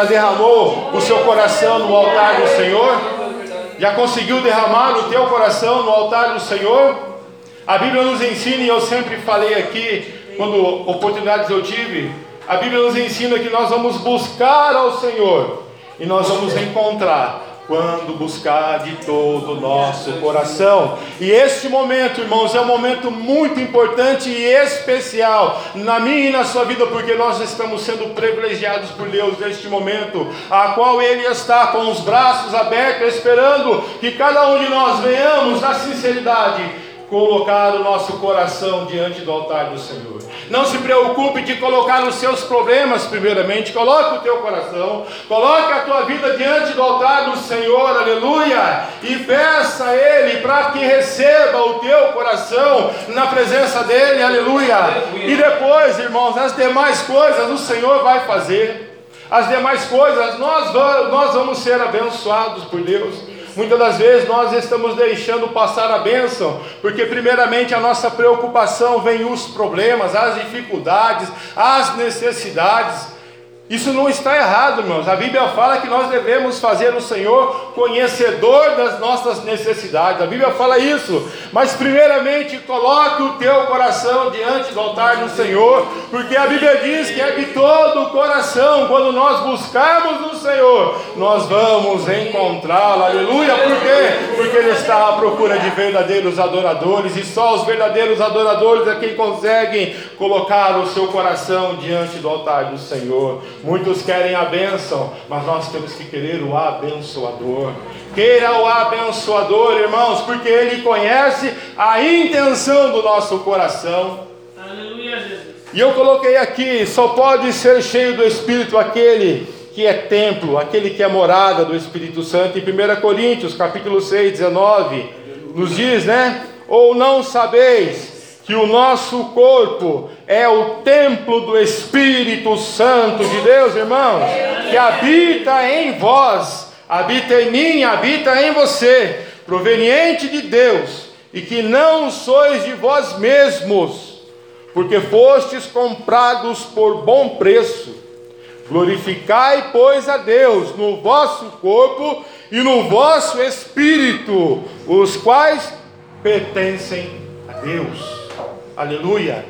F: Derramou o seu coração no altar do Senhor? Já conseguiu derramar o teu coração no altar do Senhor? A Bíblia nos ensina, e eu sempre falei aqui, quando oportunidades eu tive, a Bíblia nos ensina que nós vamos buscar ao Senhor e nós vamos encontrar quando buscar de todo o nosso coração. E este momento, irmãos, é um momento muito importante e especial na minha e na sua vida, porque nós estamos sendo privilegiados por Deus neste momento, a qual Ele está com os braços abertos, esperando que cada um de nós venhamos na sinceridade colocar o nosso coração diante do altar do Senhor. Não se preocupe de colocar os seus problemas primeiramente, coloque o teu coração, coloque a tua vida diante do altar do Senhor, aleluia, e peça a Ele para que receba o teu coração na presença dEle, aleluia. E depois, irmãos, as demais coisas o Senhor vai fazer. As demais coisas nós vamos, nós vamos ser abençoados por Deus. Muitas das vezes nós estamos deixando passar a bênção, porque primeiramente a nossa preocupação vem os problemas, as dificuldades, as necessidades. Isso não está errado, irmãos. A Bíblia fala que nós devemos fazer o Senhor conhecedor das nossas necessidades. A Bíblia fala isso. Mas primeiramente coloque o teu coração diante do altar do Senhor, porque a Bíblia diz que é de todo o coração, quando nós buscarmos o Senhor, nós vamos encontrá-lo. Aleluia. Por quê? Porque ele está à procura de verdadeiros adoradores e só os verdadeiros adoradores é quem conseguem colocar o seu coração diante do altar do Senhor. Muitos querem a bênção, mas nós temos que querer o abençoador. Queira o abençoador, irmãos, porque ele conhece a intenção do nosso coração.
D: Aleluia, Jesus.
F: E eu coloquei aqui: só pode ser cheio do Espírito aquele que é templo, aquele que é morada do Espírito Santo. Em 1 Coríntios, capítulo 6, 19, nos diz, né? Ou não sabeis que o nosso corpo é o templo do Espírito Santo de Deus, irmãos, que habita em vós, habita em mim, habita em você, proveniente de Deus, e que não sois de vós mesmos, porque fostes comprados por bom preço. Glorificai, pois, a Deus no vosso corpo e no vosso espírito, os quais pertencem a Deus. Aleluia.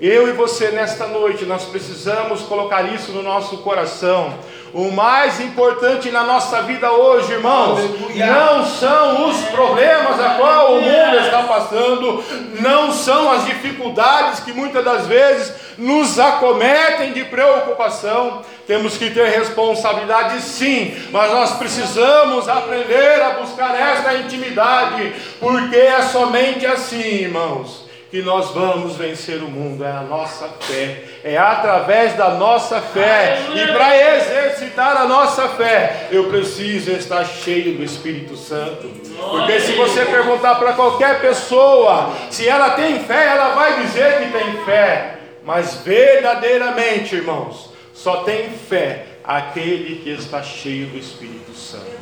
F: Eu e você nesta noite, nós precisamos colocar isso no nosso coração. O mais importante na nossa vida hoje, irmãos, Aleluia. não são os problemas a qual o mundo está passando, não são as dificuldades que muitas das vezes nos acometem de preocupação. Temos que ter responsabilidade sim, mas nós precisamos aprender a buscar esta intimidade, porque é somente assim, irmãos que nós vamos vencer o mundo, é a nossa fé, é através da nossa fé, e para exercitar a nossa fé, eu preciso estar cheio do Espírito Santo, porque se você perguntar para qualquer pessoa se ela tem fé, ela vai dizer que tem fé, mas verdadeiramente, irmãos, só tem fé aquele que está cheio do Espírito Santo.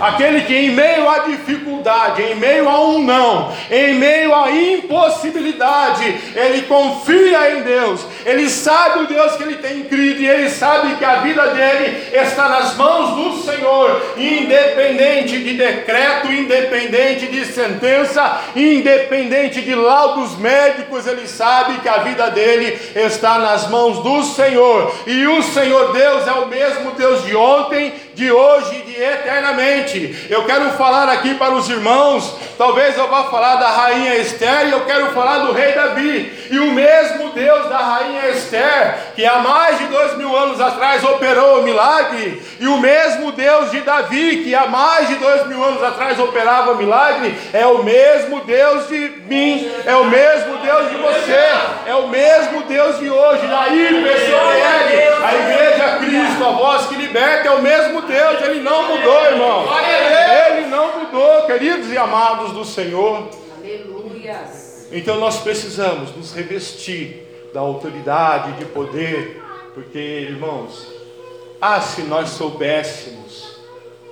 F: Aquele que em meio à dificuldade, em meio a um não, em meio à impossibilidade, ele confia em Deus, ele sabe o Deus que ele tem crido e ele sabe que a vida dele está nas mãos do Senhor, independente de decreto, independente de sentença, independente de laudos médicos, ele sabe que a vida dele está nas mãos do Senhor, e o Senhor Deus é o mesmo Deus de ontem, de hoje e de eternamente. Eu quero falar aqui para os irmãos, talvez eu vá falar da rainha Esther e eu quero falar do rei Davi. E o mesmo Deus da rainha Esther, que há mais de dois mil anos atrás operou o milagre, e o mesmo Deus de Davi, que há mais de dois mil anos atrás operava o milagre, é o mesmo Deus de mim, é o mesmo Deus de você, é o mesmo Deus de hoje, da IPCL, a Igreja Cristo, a voz que liberta, é o mesmo Deus, Ele não mudou, irmão. Ele não mudou, queridos e amados do Senhor.
B: Aleluia.
F: Então nós precisamos nos revestir da autoridade, de poder, porque, irmãos, ah, se nós soubéssemos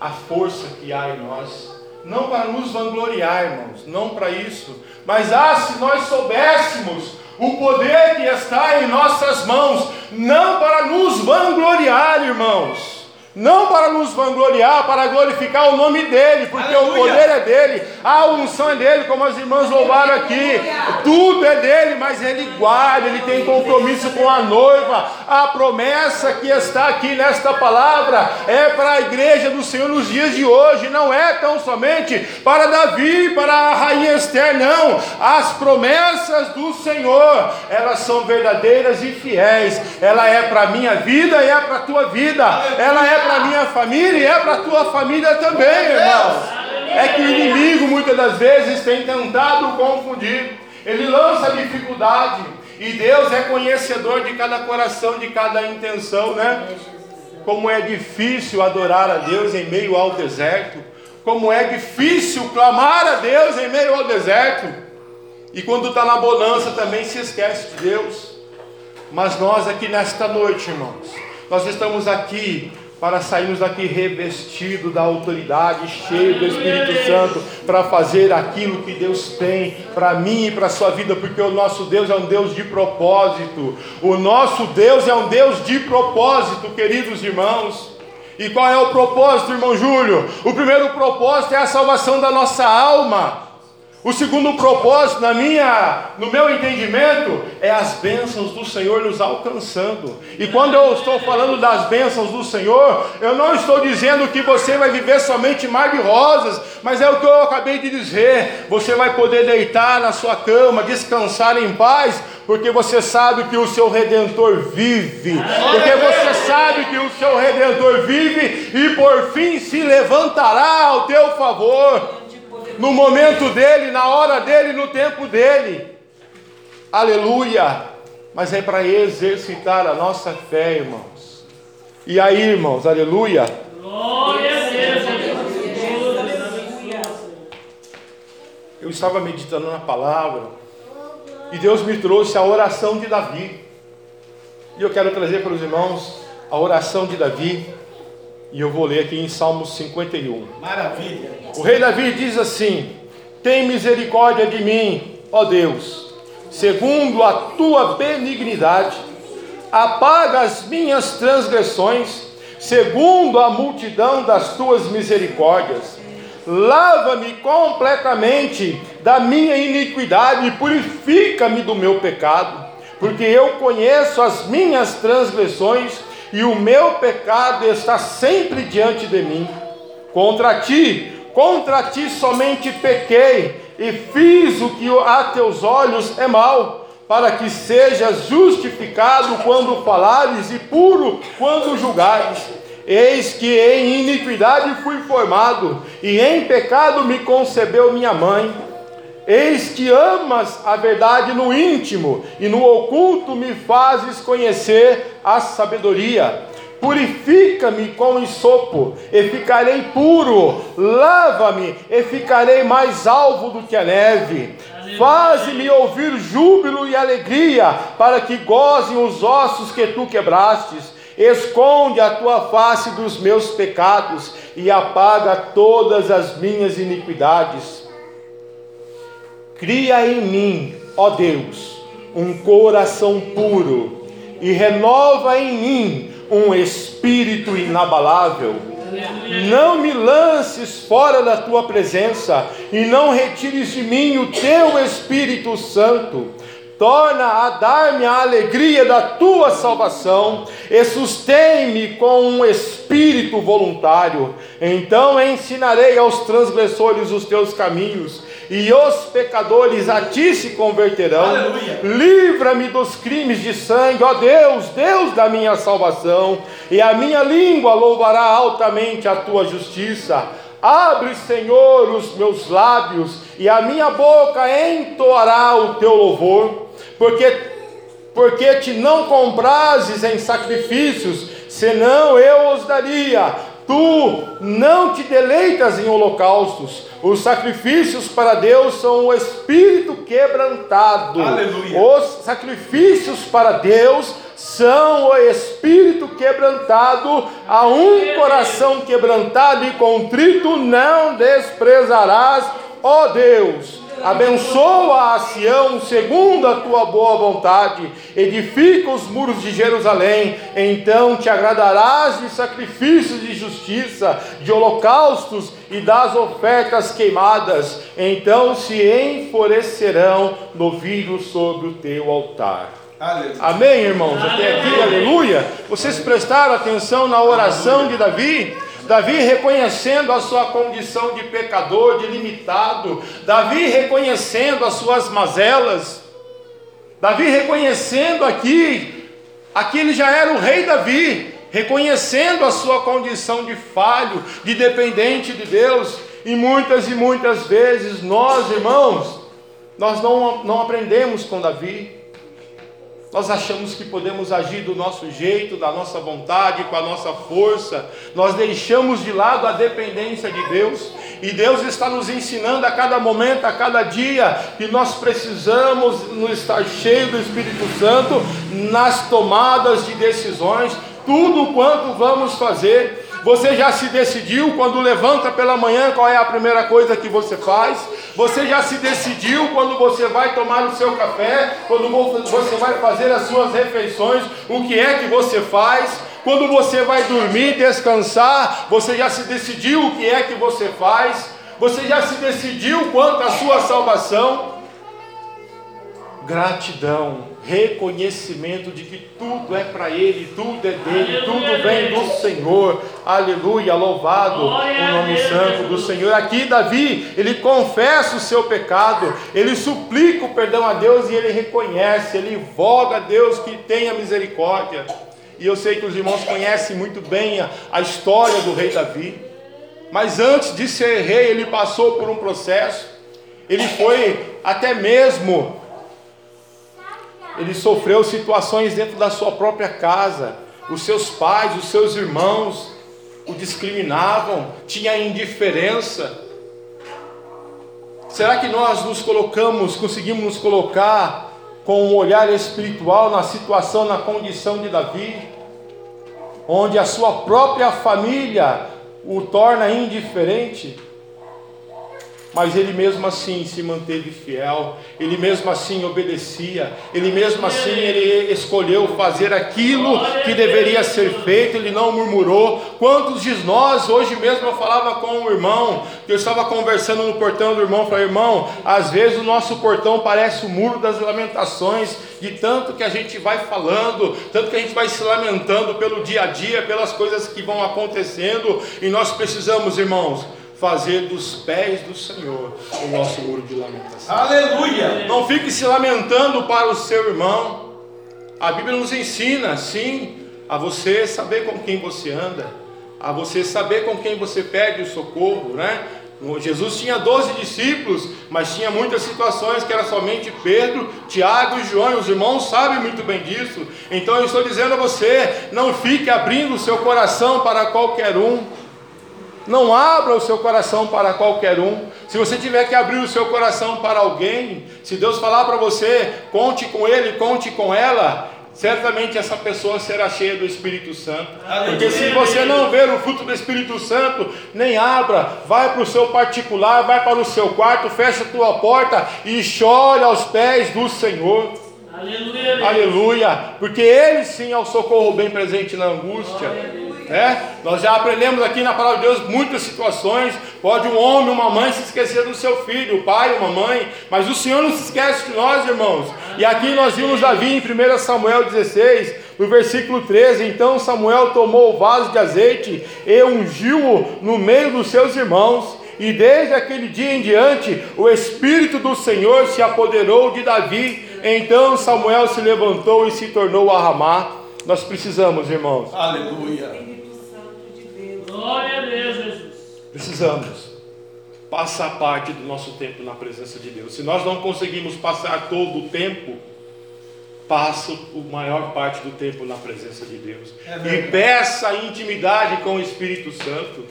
F: a força que há em nós, não para nos vangloriar, irmãos, não para isso, mas ah, se nós soubéssemos o poder que está em nossas mãos, não para nos vangloriar, irmãos não para nos vangloriar, para glorificar o nome dele, porque Aleluia. o poder é dele, a unção é dele, como as irmãs louvaram aqui. Tudo é dele, mas ele guarda, ele tem compromisso com a noiva. A promessa que está aqui nesta palavra é para a igreja do Senhor nos dias de hoje, não é tão somente para Davi, para a rainha Esther, não. As promessas do Senhor, elas são verdadeiras e fiéis. Ela é para a minha vida e é para a tua vida. Ela é para minha família e é para a tua família também, irmãos. É que o inimigo muitas das vezes tem tentado confundir, ele lança dificuldade, e Deus é conhecedor de cada coração, de cada intenção, né? Como é difícil adorar a Deus em meio ao deserto, como é difícil clamar a Deus em meio ao deserto, e quando está na bonança também se esquece de Deus. Mas nós aqui nesta noite, irmãos, nós estamos aqui para sairmos daqui revestido da autoridade, cheio do Espírito Santo, para fazer aquilo que Deus tem para mim e para a sua vida, porque o nosso Deus é um Deus de propósito. O nosso Deus é um Deus de propósito, queridos irmãos. E qual é o propósito, irmão Júlio? O primeiro propósito é a salvação da nossa alma. O segundo propósito, na minha, no meu entendimento, é as bênçãos do Senhor nos alcançando. E quando eu estou falando das bênçãos do Senhor, eu não estou dizendo que você vai viver somente mar de rosas, mas é o que eu acabei de dizer. Você vai poder deitar na sua cama, descansar em paz, porque você sabe que o seu redentor vive. Porque você sabe que o seu redentor vive e por fim se levantará ao teu favor no momento dele, na hora dele, no tempo dele. Aleluia! Mas é para exercitar a nossa fé, irmãos. E aí, irmãos, aleluia. Glória a Deus. Eu estava meditando na palavra e Deus me trouxe a oração de Davi. E eu quero trazer para os irmãos a oração de Davi. E eu vou ler aqui em Salmos 51.
A: Maravilha.
F: O rei Davi diz assim: Tem misericórdia de mim, ó Deus, segundo a tua benignidade, apaga as minhas transgressões, segundo a multidão das tuas misericórdias. Lava-me completamente da minha iniquidade e purifica-me do meu pecado, porque eu conheço as minhas transgressões e o meu pecado está sempre diante de mim. Contra ti, contra ti somente pequei e fiz o que a teus olhos é mal, para que sejas justificado quando falares e puro quando julgares. Eis que em iniquidade fui formado, e em pecado me concebeu minha mãe. Eis que amas a verdade no íntimo, e no oculto me fazes conhecer a sabedoria. Purifica-me com ensopo, e ficarei puro. Lava-me, e ficarei mais alvo do que a neve. Faze-me ouvir júbilo e alegria, para que gozem os ossos que tu quebrastes. Esconde a tua face dos meus pecados e apaga todas as minhas iniquidades. Cria em mim, ó Deus, um coração puro e renova em mim um espírito inabalável. Não me lances fora da tua presença e não retires de mim o teu Espírito Santo. Torna a dar-me a alegria da tua salvação e sustém-me com um espírito voluntário. Então ensinarei aos transgressores os teus caminhos e os pecadores a ti se converterão. Livra-me dos crimes de sangue, ó Deus, Deus da minha salvação, e a minha língua louvará altamente a tua justiça. Abre, Senhor, os meus lábios, e a minha boca entoará o teu louvor, porque porque te não comprases em sacrifícios, senão eu os daria Tu não te deleitas em holocaustos. Os sacrifícios para Deus são o espírito quebrantado.
A: Aleluia.
F: Os sacrifícios para Deus são o espírito quebrantado. A um coração quebrantado e contrito não desprezarás, ó Deus. Abençoa a Sião segundo a tua boa vontade, edifica os muros de Jerusalém, então te agradarás de sacrifícios de justiça, de holocaustos e das ofertas queimadas, então se enfurecerão novilhos sobre o teu altar.
A: Aleluia.
F: Amém, irmãos? Até aqui, aleluia. Vocês prestaram atenção na oração de Davi? Davi reconhecendo a sua condição de pecador, de limitado. Davi reconhecendo as suas mazelas. Davi reconhecendo aqui, aqui ele já era o rei Davi, reconhecendo a sua condição de falho, de dependente de Deus. E muitas e muitas vezes nós, irmãos, nós não, não aprendemos com Davi. Nós achamos que podemos agir do nosso jeito, da nossa vontade, com a nossa força. Nós deixamos de lado a dependência de Deus. E Deus está nos ensinando a cada momento, a cada dia, que nós precisamos estar cheios do Espírito Santo nas tomadas de decisões, tudo quanto vamos fazer. Você já se decidiu quando levanta pela manhã qual é a primeira coisa que você faz? Você já se decidiu quando você vai tomar o seu café, quando você vai fazer as suas refeições, o que é que você faz? Quando você vai dormir, descansar, você já se decidiu o que é que você faz? Você já se decidiu quanto à sua salvação? Gratidão, reconhecimento de que tudo é para Ele, tudo é dele, tudo vem do Senhor. Aleluia, louvado o nome santo do Senhor. Aqui Davi, ele confessa o seu pecado, ele suplica o perdão a Deus e ele reconhece, ele invoca a Deus que tenha misericórdia. E eu sei que os irmãos conhecem muito bem a, a história do rei Davi. Mas antes de ser rei, ele passou por um processo. Ele foi até mesmo ele sofreu situações dentro da sua própria casa. Os seus pais, os seus irmãos o discriminavam, tinha indiferença. Será que nós nos colocamos, conseguimos nos colocar com um olhar espiritual na situação, na condição de Davi, onde a sua própria família o torna indiferente? Mas ele mesmo assim se manteve fiel, ele mesmo assim obedecia, ele mesmo assim ele escolheu fazer aquilo que deveria ser feito, ele não murmurou. Quantos de nós, hoje mesmo eu falava com um irmão, que eu estava conversando no portão do irmão, falei, irmão, às vezes o nosso portão parece o muro das lamentações, de tanto que a gente vai falando, tanto que a gente vai se lamentando pelo dia a dia, pelas coisas que vão acontecendo, e nós precisamos, irmãos, fazer dos pés do Senhor o nosso muro de lamentação.
A: Aleluia.
F: Não fique se lamentando para o seu irmão. A Bíblia nos ensina, sim, a você saber com quem você anda, a você saber com quem você pede o socorro, né? Jesus tinha 12 discípulos, mas tinha muitas situações que era somente Pedro, Tiago e João, e os irmãos sabem muito bem disso. Então eu estou dizendo a você: não fique abrindo o seu coração para qualquer um. Não abra o seu coração para qualquer um. Se você tiver que abrir o seu coração para alguém, se Deus falar para você, conte com ele, conte com ela, certamente essa pessoa será cheia do Espírito Santo. Porque se você não ver o fruto do Espírito Santo, nem abra, vai para o seu particular, vai para o seu quarto, fecha a tua porta e chore aos pés do Senhor.
D: Aleluia.
F: Aleluia, porque Ele sim é o socorro bem presente na angústia. É? Nós já aprendemos aqui na palavra de Deus muitas situações. Pode um homem, uma mãe se esquecer do seu filho, o pai, uma mãe, mas o Senhor não se esquece de nós, irmãos. E aqui nós vimos Davi em 1 Samuel 16, no versículo 13. Então Samuel tomou o vaso de azeite e ungiu-o no meio dos seus irmãos. E desde aquele dia em diante, o Espírito do Senhor se apoderou de Davi. Então Samuel se levantou e se tornou a Ramá. Nós precisamos, irmãos.
A: Aleluia.
D: Glória a Deus, Jesus.
F: Precisamos passar parte do nosso tempo na presença de Deus. Se nós não conseguimos passar todo o tempo, passa o maior parte do tempo na presença de Deus. e peça intimidade com o Espírito Santo.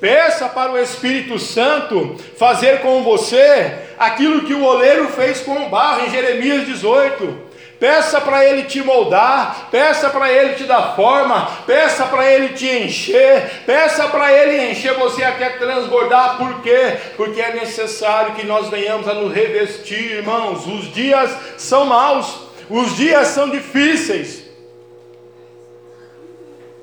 F: Peça para o Espírito Santo fazer com você aquilo que o oleiro fez com o barro em Jeremias 18. Peça para Ele te moldar, peça para Ele te dar forma, peça para Ele te encher, peça para Ele encher você até transbordar, por quê? Porque é necessário que nós venhamos a nos revestir, irmãos. Os dias são maus, os dias são difíceis,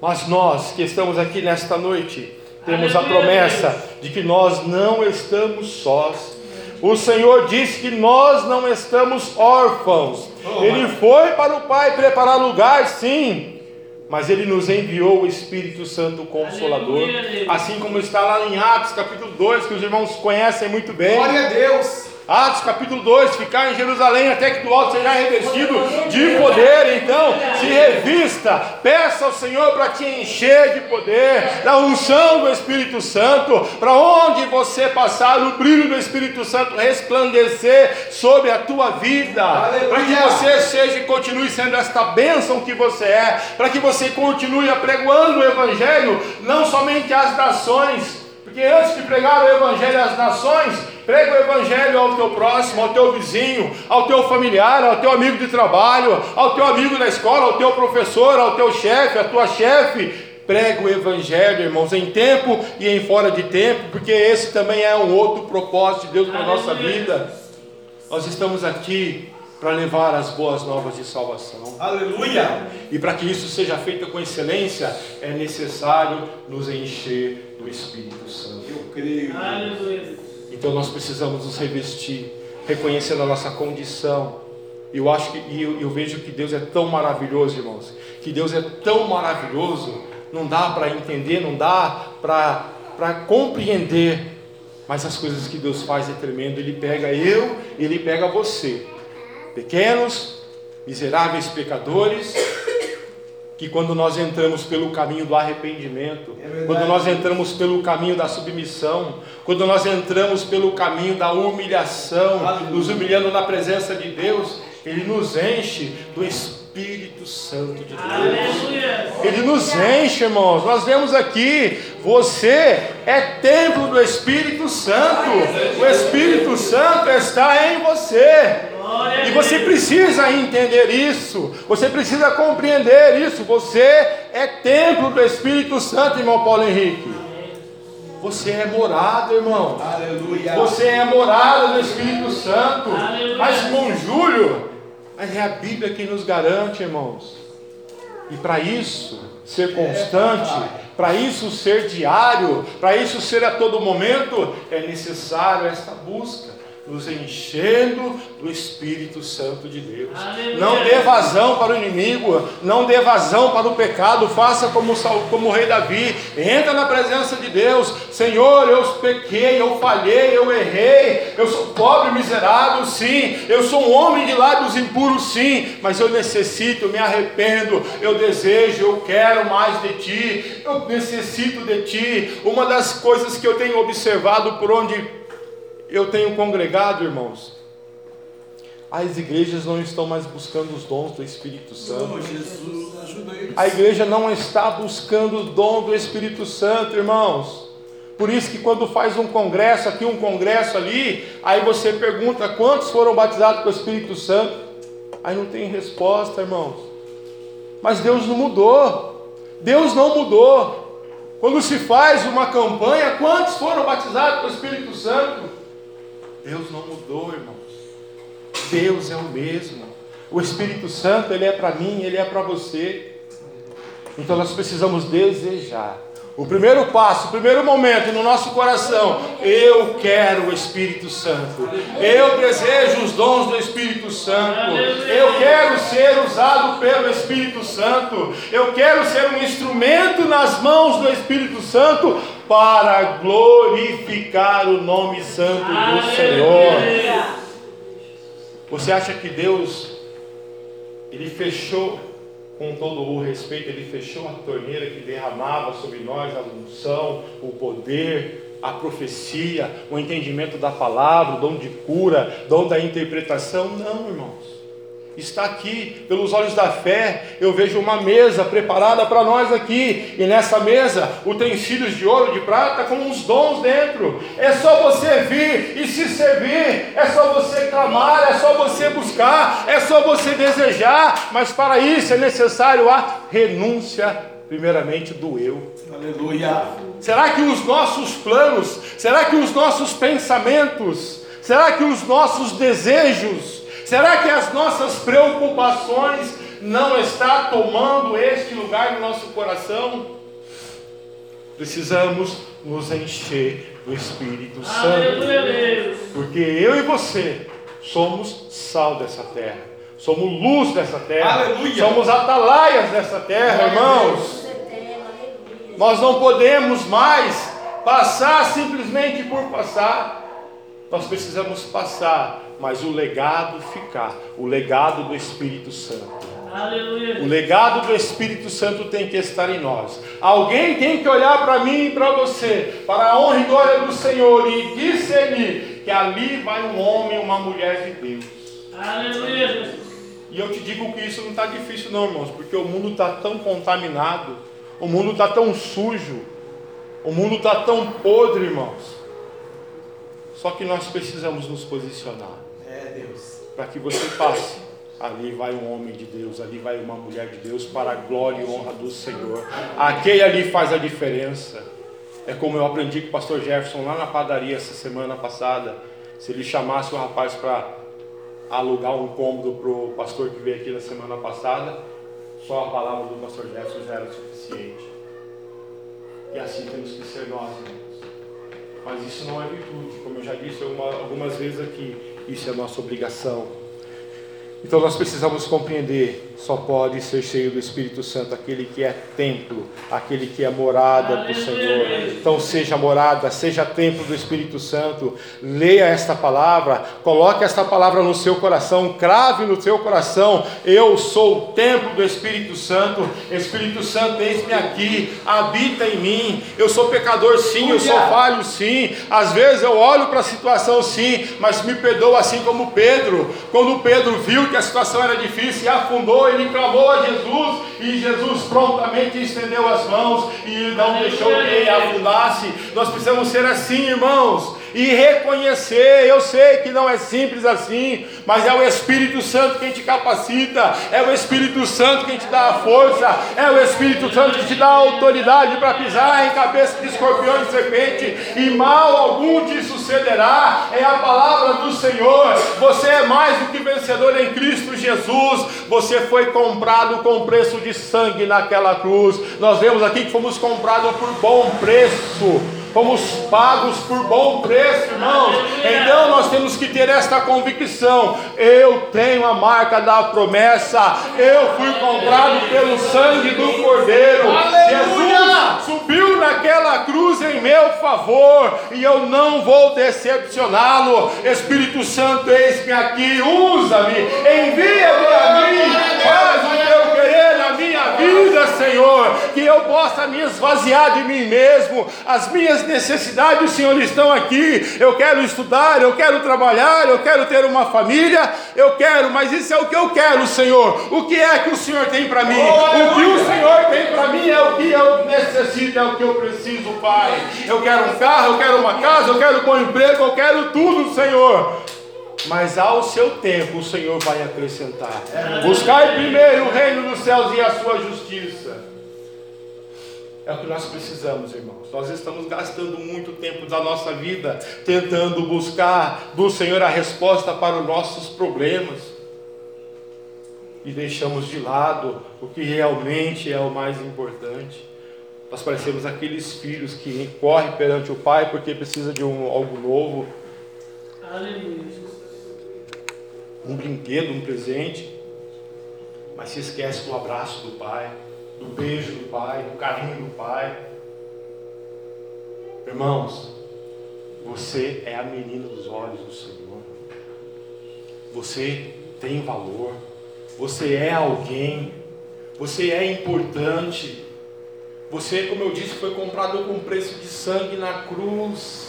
F: mas nós que estamos aqui nesta noite, temos a promessa de que nós não estamos sós. O Senhor disse que nós não estamos órfãos. Ele foi para o Pai preparar lugar, sim, mas Ele nos enviou o Espírito Santo Consolador, assim como está lá em Atos capítulo 2, que os irmãos conhecem muito bem.
E: Glória a Deus.
F: Atos capítulo 2, ficar em Jerusalém até que do alto seja revestido de poder. Então, se revista, peça ao Senhor para te encher de poder, da unção do Espírito Santo, para onde você passar, o brilho do Espírito Santo resplandecer sobre a tua vida, para que você seja e continue sendo esta bênção que você é, para que você continue apregoando o Evangelho, não somente às nações, porque antes de pregar o Evangelho às nações, prega o Evangelho ao teu próximo, ao teu vizinho, ao teu familiar, ao teu amigo de trabalho, ao teu amigo da escola, ao teu professor, ao teu chefe, à tua chefe. Prega o Evangelho, irmãos, em tempo e em fora de tempo, porque esse também é um outro propósito de Deus para a nossa vida. Nós estamos aqui para levar as boas novas de salvação.
E: Aleluia.
F: E para que isso seja feito com excelência, é necessário nos encher Espírito Santo.
E: Eu creio.
D: Aleluia.
F: Então nós precisamos nos revestir, reconhecendo a nossa condição. Eu acho que e eu, eu vejo que Deus é tão maravilhoso, irmãos. Que Deus é tão maravilhoso, não dá para entender, não dá para compreender. Mas as coisas que Deus faz é tremendo. Ele pega eu, ele pega você, pequenos, miseráveis pecadores, que quando nós entramos pelo caminho do arrependimento,
E: verdade.
F: quando nós entramos pelo caminho da submissão, quando nós entramos pelo caminho da humilhação,
E: Aleluia.
F: nos humilhando na presença de Deus, Ele nos enche do Espírito Santo de Deus.
D: Aleluia.
F: Ele nos enche, irmãos. Nós vemos aqui, você é templo do Espírito Santo. O Espírito Santo está em você. E você precisa entender isso. Você precisa compreender isso. Você é templo do Espírito Santo, irmão Paulo Henrique. Você é morada, irmão.
E: Aleluia.
F: Você é morada do Espírito Santo.
D: Aleluia.
F: Mas, irmão Júlio, mas é a Bíblia quem nos garante, irmãos. E para isso ser constante, para isso ser diário, para isso ser a todo momento, é necessário esta busca, nos enchendo do Espírito Santo de Deus.
D: Aleluia.
F: Não dê vazão para o inimigo, não dê vazão para o pecado, faça como, como o rei Davi, entra na presença de Deus, Senhor, eu pequei, eu falhei, eu errei, eu sou pobre, miserável, sim, eu sou um homem de lábios impuros, sim, mas eu necessito, eu me arrependo, eu desejo, eu quero mais de ti, eu necessito de ti. Uma das coisas que eu tenho observado por onde eu tenho congregado, irmãos, as igrejas não estão mais buscando os dons do Espírito Santo.
E: Oh, Jesus, ajuda eles.
F: A igreja não está buscando o dom do Espírito Santo, irmãos. Por isso que quando faz um congresso aqui, um congresso ali, aí você pergunta quantos foram batizados com o Espírito Santo. Aí não tem resposta, irmãos. Mas Deus não mudou. Deus não mudou. Quando se faz uma campanha, quantos foram batizados com o Espírito Santo? Deus não mudou, irmãos. Deus é o mesmo. O Espírito Santo, ele é para mim, ele é para você. Então nós precisamos desejar. O primeiro passo, o primeiro momento no nosso coração, eu quero o Espírito Santo. Eu desejo os dons do Espírito Santo. Eu quero ser usado pelo Espírito Santo. Eu quero ser um instrumento nas mãos do Espírito Santo para glorificar o nome santo do Senhor. Você acha que Deus ele fechou com todo o respeito, ele fechou a torneira que derramava sobre nós a unção, o poder, a profecia, o entendimento da palavra, o dom de cura, dom da interpretação? Não, irmãos. Está aqui, pelos olhos da fé, eu vejo uma mesa preparada para nós aqui, e nessa mesa utensílios de ouro, de prata, com uns dons dentro. É só você vir e se servir, é só você clamar, é só você buscar, é só você desejar, mas para isso é necessário a renúncia, primeiramente do eu.
E: Aleluia.
F: Será que os nossos planos, será que os nossos pensamentos, será que os nossos desejos, será que as nossas preocupações não está tomando este lugar no nosso coração? Precisamos nos encher do Espírito Santo,
D: Aleluia,
F: porque eu e você somos sal dessa terra, somos luz dessa terra,
E: Aleluia.
F: somos atalaias dessa terra, irmãos. Nós não podemos mais passar simplesmente por passar. Nós precisamos passar, mas o legado ficar o legado do Espírito Santo.
D: Aleluia.
F: O legado do Espírito Santo tem que estar em nós. Alguém tem que olhar para mim e para você, para a honra e glória do Senhor, e discernir que ali vai um homem e uma mulher de Deus.
D: Aleluia.
F: E eu te digo que isso não está difícil, não, irmãos, porque o mundo está tão contaminado, o mundo está tão sujo, o mundo está tão podre, irmãos. Só que nós precisamos nos posicionar
E: Deus.
F: para que você passe. Ali vai um homem de Deus, ali vai uma mulher de Deus para a glória e honra do Senhor. Aquele ali faz a diferença. É como eu aprendi com o pastor Jefferson lá na padaria essa semana passada. Se ele chamasse o rapaz para alugar um cômodo para o pastor que veio aqui na semana passada, só a palavra do pastor Jefferson já era suficiente. E assim temos que ser nós, irmãos. Mas isso não é virtude, como eu já disse alguma- algumas vezes aqui, isso é nossa obrigação. Então nós precisamos compreender, só pode ser cheio do Espírito Santo aquele que é templo, aquele que é morada do Senhor. Então seja morada, seja templo do Espírito Santo. Leia esta palavra, coloque esta palavra no seu coração, crave no seu coração. Eu sou o templo do Espírito Santo. Espírito Santo, eis-me aqui, habita em mim. Eu sou pecador sim, eu sou falho sim. Às vezes eu olho para a situação sim, mas me perdoa assim como Pedro. Quando Pedro viu que a situação era difícil e afundou, ele clamou a Jesus e Jesus prontamente estendeu as mãos e não deixou que ele afundasse. Nós precisamos ser assim, irmãos, e reconhecer. Eu sei que não é simples assim, mas é o Espírito Santo quem te capacita, é o Espírito Santo quem te dá a força, é o Espírito Santo que te dá a autoridade para pisar em cabeça de escorpião e serpente, e mal algum te sucederá. É a palavra do Senhor. Você é mais do que vencedor em Cristo Jesus. Você foi comprado com preço de sangue naquela cruz. Nós vemos aqui que fomos comprados por bom preço. Fomos pagos por bom preço, irmãos. Então nós temos que ter esta convicção. Eu tenho a marca da promessa. Eu fui comprado pelo sangue do Cordeiro. Jesus subiu naquela cruz em meu favor e eu não vou decepcioná-lo. Espírito Santo, eis-me aqui, usa-me, envia-me a mim, faz o teu minha vida, Senhor, que eu possa me esvaziar de mim mesmo. As minhas necessidades, Senhor, estão aqui. Eu quero estudar, eu quero trabalhar, eu quero ter uma família, eu quero, mas isso é o que eu quero, Senhor. O que é que o Senhor tem para mim? O que o Senhor tem para mim é o que eu necessito, é o que eu preciso, Pai. Eu quero um carro, eu quero uma casa, eu quero um bom emprego, eu quero tudo, Senhor. Mas ao seu tempo o Senhor vai acrescentar. Buscai primeiro o reino dos céus e a sua justiça. É o que nós precisamos, irmãos. Nós estamos gastando muito tempo da nossa vida tentando buscar do Senhor a resposta para os nossos problemas. E deixamos de lado o que realmente é o mais importante. Nós parecemos aqueles filhos que correm perante o pai porque precisa de um, algo novo,
D: Aleluia.
F: Um brinquedo, um presente, mas se esquece do abraço do pai, do beijo do pai, do carinho do pai. Irmãos, você é a menina dos olhos do Senhor. Você tem valor. Você é alguém. Você é importante. Você, como eu disse, foi comprado com preço de sangue na cruz.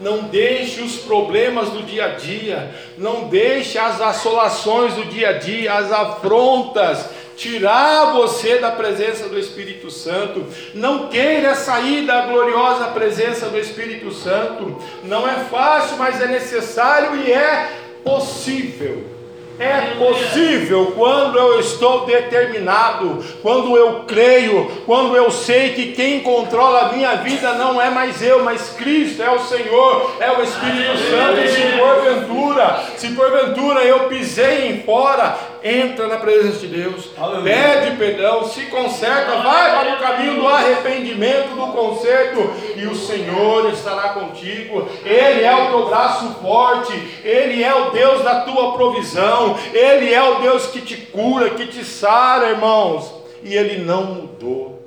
F: Não deixe os problemas do dia a dia, não deixe as assolações do dia a dia, as afrontas, tirar você da presença do Espírito Santo. Não queira sair da gloriosa presença do Espírito Santo. Não é fácil, mas é necessário e é possível. É possível quando eu estou determinado, quando eu creio, quando eu sei que quem controla a minha vida não é mais eu, mas Cristo, é o Senhor, é o Espírito Santo. Se porventura, se porventura eu pisei em fora, entra na presença de Deus,
A: Aleluia.
F: pede perdão, se conserta, vai para o caminho do arrependimento, do conserto, e o Senhor estará contigo. Ele é o teu braço forte, Ele é o Deus da tua provisão, Ele é o Deus que te cura, que te sara, irmãos, e Ele não mudou.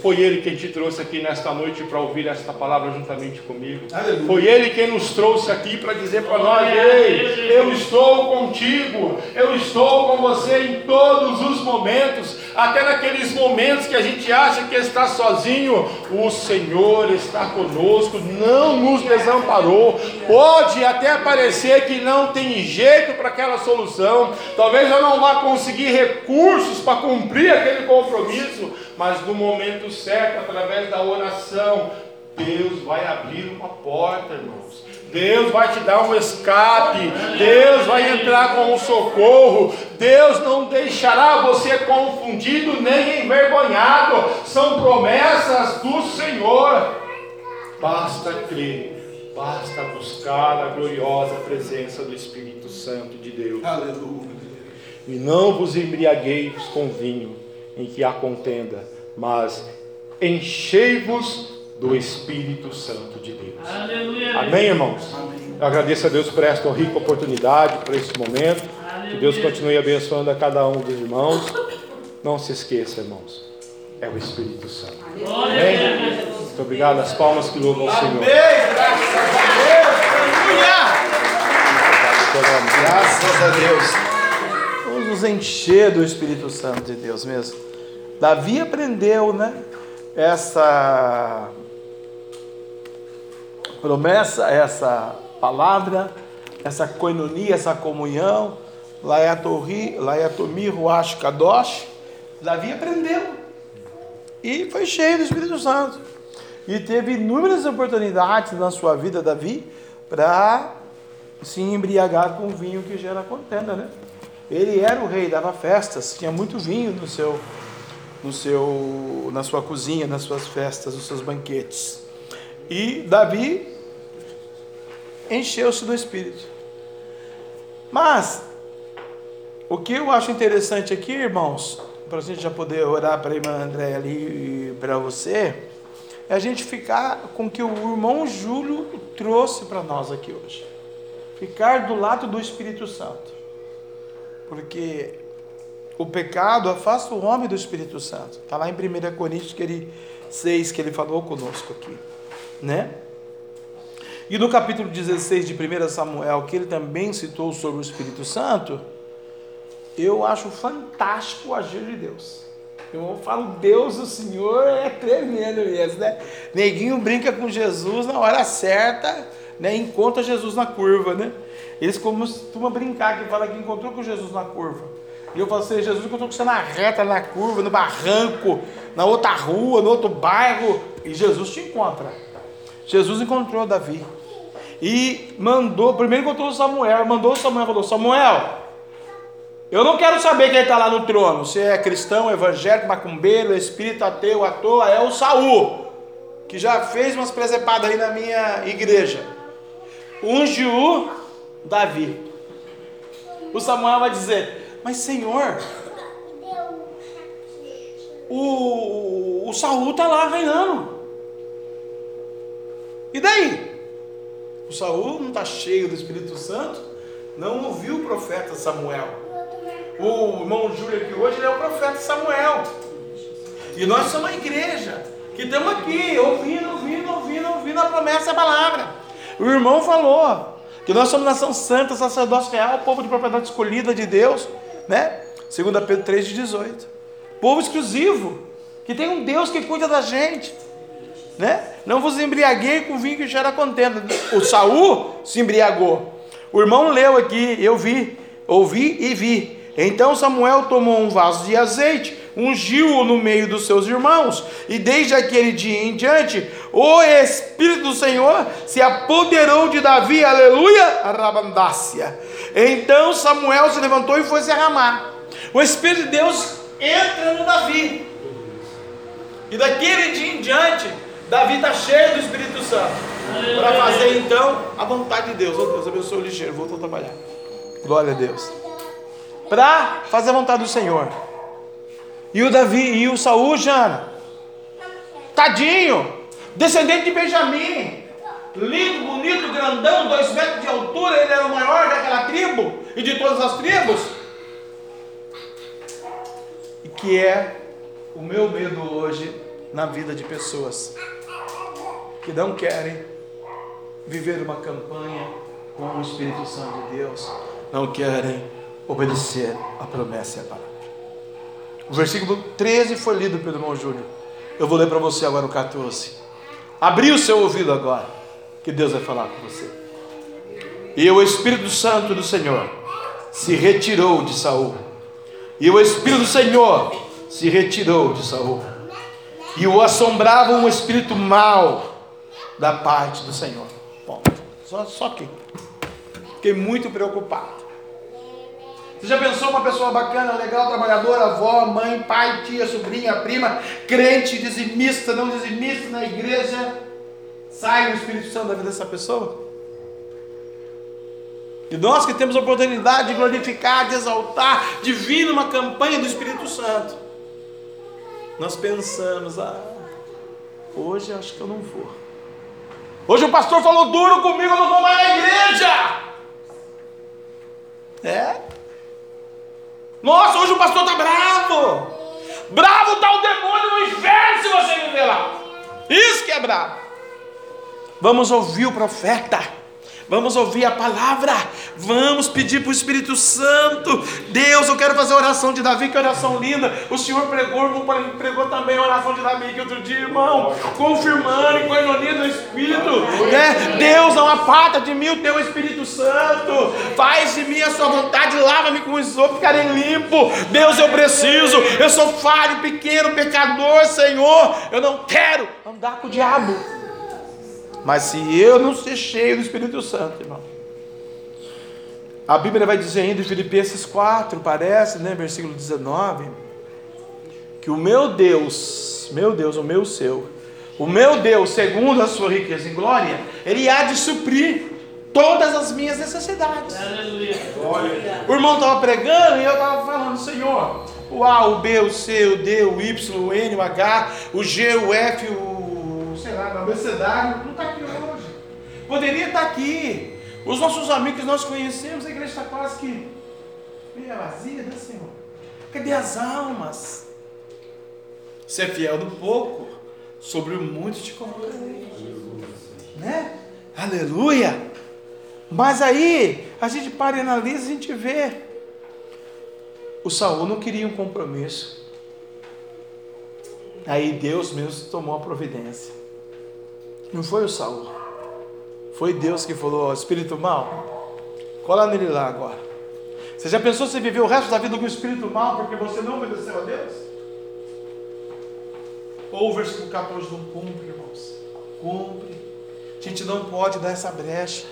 F: Foi Ele quem te trouxe aqui nesta noite para ouvir esta palavra juntamente comigo.
A: Aleluia.
F: Foi Ele quem nos trouxe aqui para dizer para nós: Ei, eu estou contigo, eu estou com você em todos os momentos, até naqueles momentos que a gente acha que está sozinho. O Senhor está conosco, não nos desamparou. Pode até parecer que não tem jeito para aquela solução, talvez eu não vá conseguir recursos para cumprir aquele compromisso, mas no momento certo, através da oração, Deus vai abrir uma porta, irmãos. Deus vai te dar um escape. Deus vai entrar com um socorro. Deus não deixará você confundido nem envergonhado. São promessas do Senhor. Basta crer, basta buscar a gloriosa presença do Espírito Santo de Deus.
A: Aleluia.
F: E não vos embriagueis com vinho em que há contenda, mas enchei-vos do Espírito Santo de Deus.
D: Aleluia.
F: Amém, irmãos? Eu agradeço a Deus por esta rica oportunidade, por este momento. Que Deus continue abençoando a cada um dos irmãos. Não se esqueça, irmãos, é o Espírito Santo. Amém? Muito obrigado. As palmas que louvam ao Senhor.
A: Amém. Graças a Deus. Aleluia. Graças a Deus. Vamos nos encher do Espírito Santo de Deus mesmo. Davi aprendeu, né? Essa promessa, essa palavra, essa coinonia, essa comunhão, Laiatomi, Ruach Kadosh. Davi aprendeu. E foi cheio do Espírito Santo. E teve inúmeras oportunidades na sua vida, Davi, para se embriagar com vinho que gera contenda, né? Ele era o rei, dava festas, tinha muito vinho no seu, no seu, na sua cozinha, nas suas festas, nos seus banquetes. E Davi encheu-se do Espírito. Mas o que eu acho interessante aqui, irmãos, para a gente já poder orar para a irmã André ali e para você, é a gente ficar com o que o irmão Júlio trouxe para nós aqui hoje. Ficar do lado do Espírito Santo. Porque o pecado afasta o homem do Espírito Santo. Está lá em 1 Coríntios que ele, 6 que ele falou conosco aqui. Né? E no capítulo 16 de 1 Samuel, que ele também citou sobre o Espírito Santo, eu acho fantástico o agir de Deus. Eu falo, Deus, o Senhor é tremendo mesmo, né? Neguinho brinca com Jesus na hora certa, né? Encontra Jesus na curva, né? Eles costumam brincar, que fala que encontrou com Jesus na curva. E eu falo assim, Jesus encontrou com você na reta, na curva, no barranco, na outra rua, no outro bairro, e Jesus te encontra. Jesus encontrou Davi. E mandou, primeiro encontrou Samuel, mandou Samuel, falou, Samuel, eu não quero saber quem está lá no trono, se é cristão, evangélico, macumbeiro, espírita, ateu, à toa, é o Saul, que já fez umas presepadas aí na minha igreja. Unge o Davi. O Samuel vai dizer, mas Senhor, o, o Saul está lá reinando. E daí? O Saul não está cheio do Espírito Santo, não ouviu o profeta Samuel. O irmão Júlio aqui hoje é o profeta Samuel. E nós somos a igreja que estamos aqui ouvindo, ouvindo, ouvindo, ouvindo a promessa da palavra. O irmão falou que nós somos nação santa, sacerdócio real, povo de propriedade escolhida de Deus, né? 2 Pedro 3, 18. Povo exclusivo, que tem um Deus que cuida da gente. Né? Não vos embriaguei com vinho que gera contenda. O Saul se embriagou. O irmão leu aqui, eu vi, ouvi e vi. Então Samuel tomou um vaso de azeite, ungiu-o no meio dos seus irmãos, e desde aquele dia em diante, o Espírito do Senhor se apoderou de Davi, aleluia, arabandácia. Então Samuel se levantou e foi se arramar. O Espírito de Deus entra no Davi. E daquele dia em diante, Davi está cheio do Espírito Santo. Para fazer então a vontade de Deus. Oh Deus, abençoe o lixeiro, voltou a trabalhar. Glória a Deus. Para fazer a vontade do Senhor. E o Davi e o Saul, Jana. Tadinho, descendente de Benjamim. Lindo, bonito, grandão, dois metros de altura, ele era o maior daquela tribo e de todas as tribos. E que é o meu medo hoje na vida de pessoas que não querem viver uma campanha com o Espírito Santo de Deus, não querem obedecer a promessa e a palavra. O versículo 13 foi lido pelo irmão Júlio. Eu vou ler para você agora o 14. Abri o seu ouvido agora, que Deus vai falar com você. E o Espírito Santo do Senhor se retirou de Saul. E o Espírito do Senhor se retirou de Saul. E o assombrava um espírito mau da parte do Senhor. Ponto. Só, só aqui. Fiquei muito preocupado. Você já pensou uma pessoa bacana, legal, trabalhadora, avó, mãe, pai, tia, sobrinha, prima, crente, dizimista, não dizimista na igreja? Sai o Espírito Santo da vida dessa pessoa? E nós que temos a oportunidade de glorificar, de exaltar, de vir numa campanha do Espírito Santo, nós pensamos, ah, hoje acho que eu não vou. Hoje o pastor falou duro comigo, eu não vou mais na igreja. É? Nossa, hoje o pastor está bravo. Bravo está o demônio no inferno se você viver lá. Isso que é bravo. Vamos ouvir o profeta. Vamos ouvir a palavra. Vamos pedir para o Espírito Santo. Deus, eu quero fazer a oração de Davi, que oração linda. O Senhor pregou, pregou também a oração de Davi que outro dia, irmão, confirmando em coinonia do Espírito. Né? Deus, não aparta de mim o teu Espírito Santo. Faz de mim a sua vontade, lava-me com isopo, ficarei limpo. Deus, eu preciso. Eu sou falho, pequeno, pecador, Senhor. Eu não quero andar com o diabo. Mas se eu não ser cheio do Espírito Santo, irmão. A Bíblia vai dizer ainda em Filipenses 4, parece, né, versículo 19, que o meu Deus, meu Deus, o meu seu, o meu Deus, segundo a sua riqueza em glória, ele há de suprir todas as minhas necessidades.
D: Aleluia.
A: O irmão estava pregando e eu estava falando, Senhor, o A, o B, o C, o D, o Y, o N, o H, o G, o F, o lá, o abecedário, não está aqui hoje. Poderia estar aqui. Os nossos amigos que nós conhecemos, a igreja está quase que meia vazia, né, Senhor? Cadê as almas? Ser fiel do pouco, sobre o muito te colocarei. Né? Aleluia! Mas aí, a gente para e analisa, a gente vê. O Saul não queria um compromisso. Aí Deus mesmo tomou a providência. Não foi o Saul. Foi Deus que falou, ó, espírito mal, cola nele lá agora. Você já pensou se viver o resto da vida com o espírito mal porque você não obedeceu a Deus? Ou o versículo 14 não cumpre, irmãos. Cumpre. A gente não pode dar essa brecha.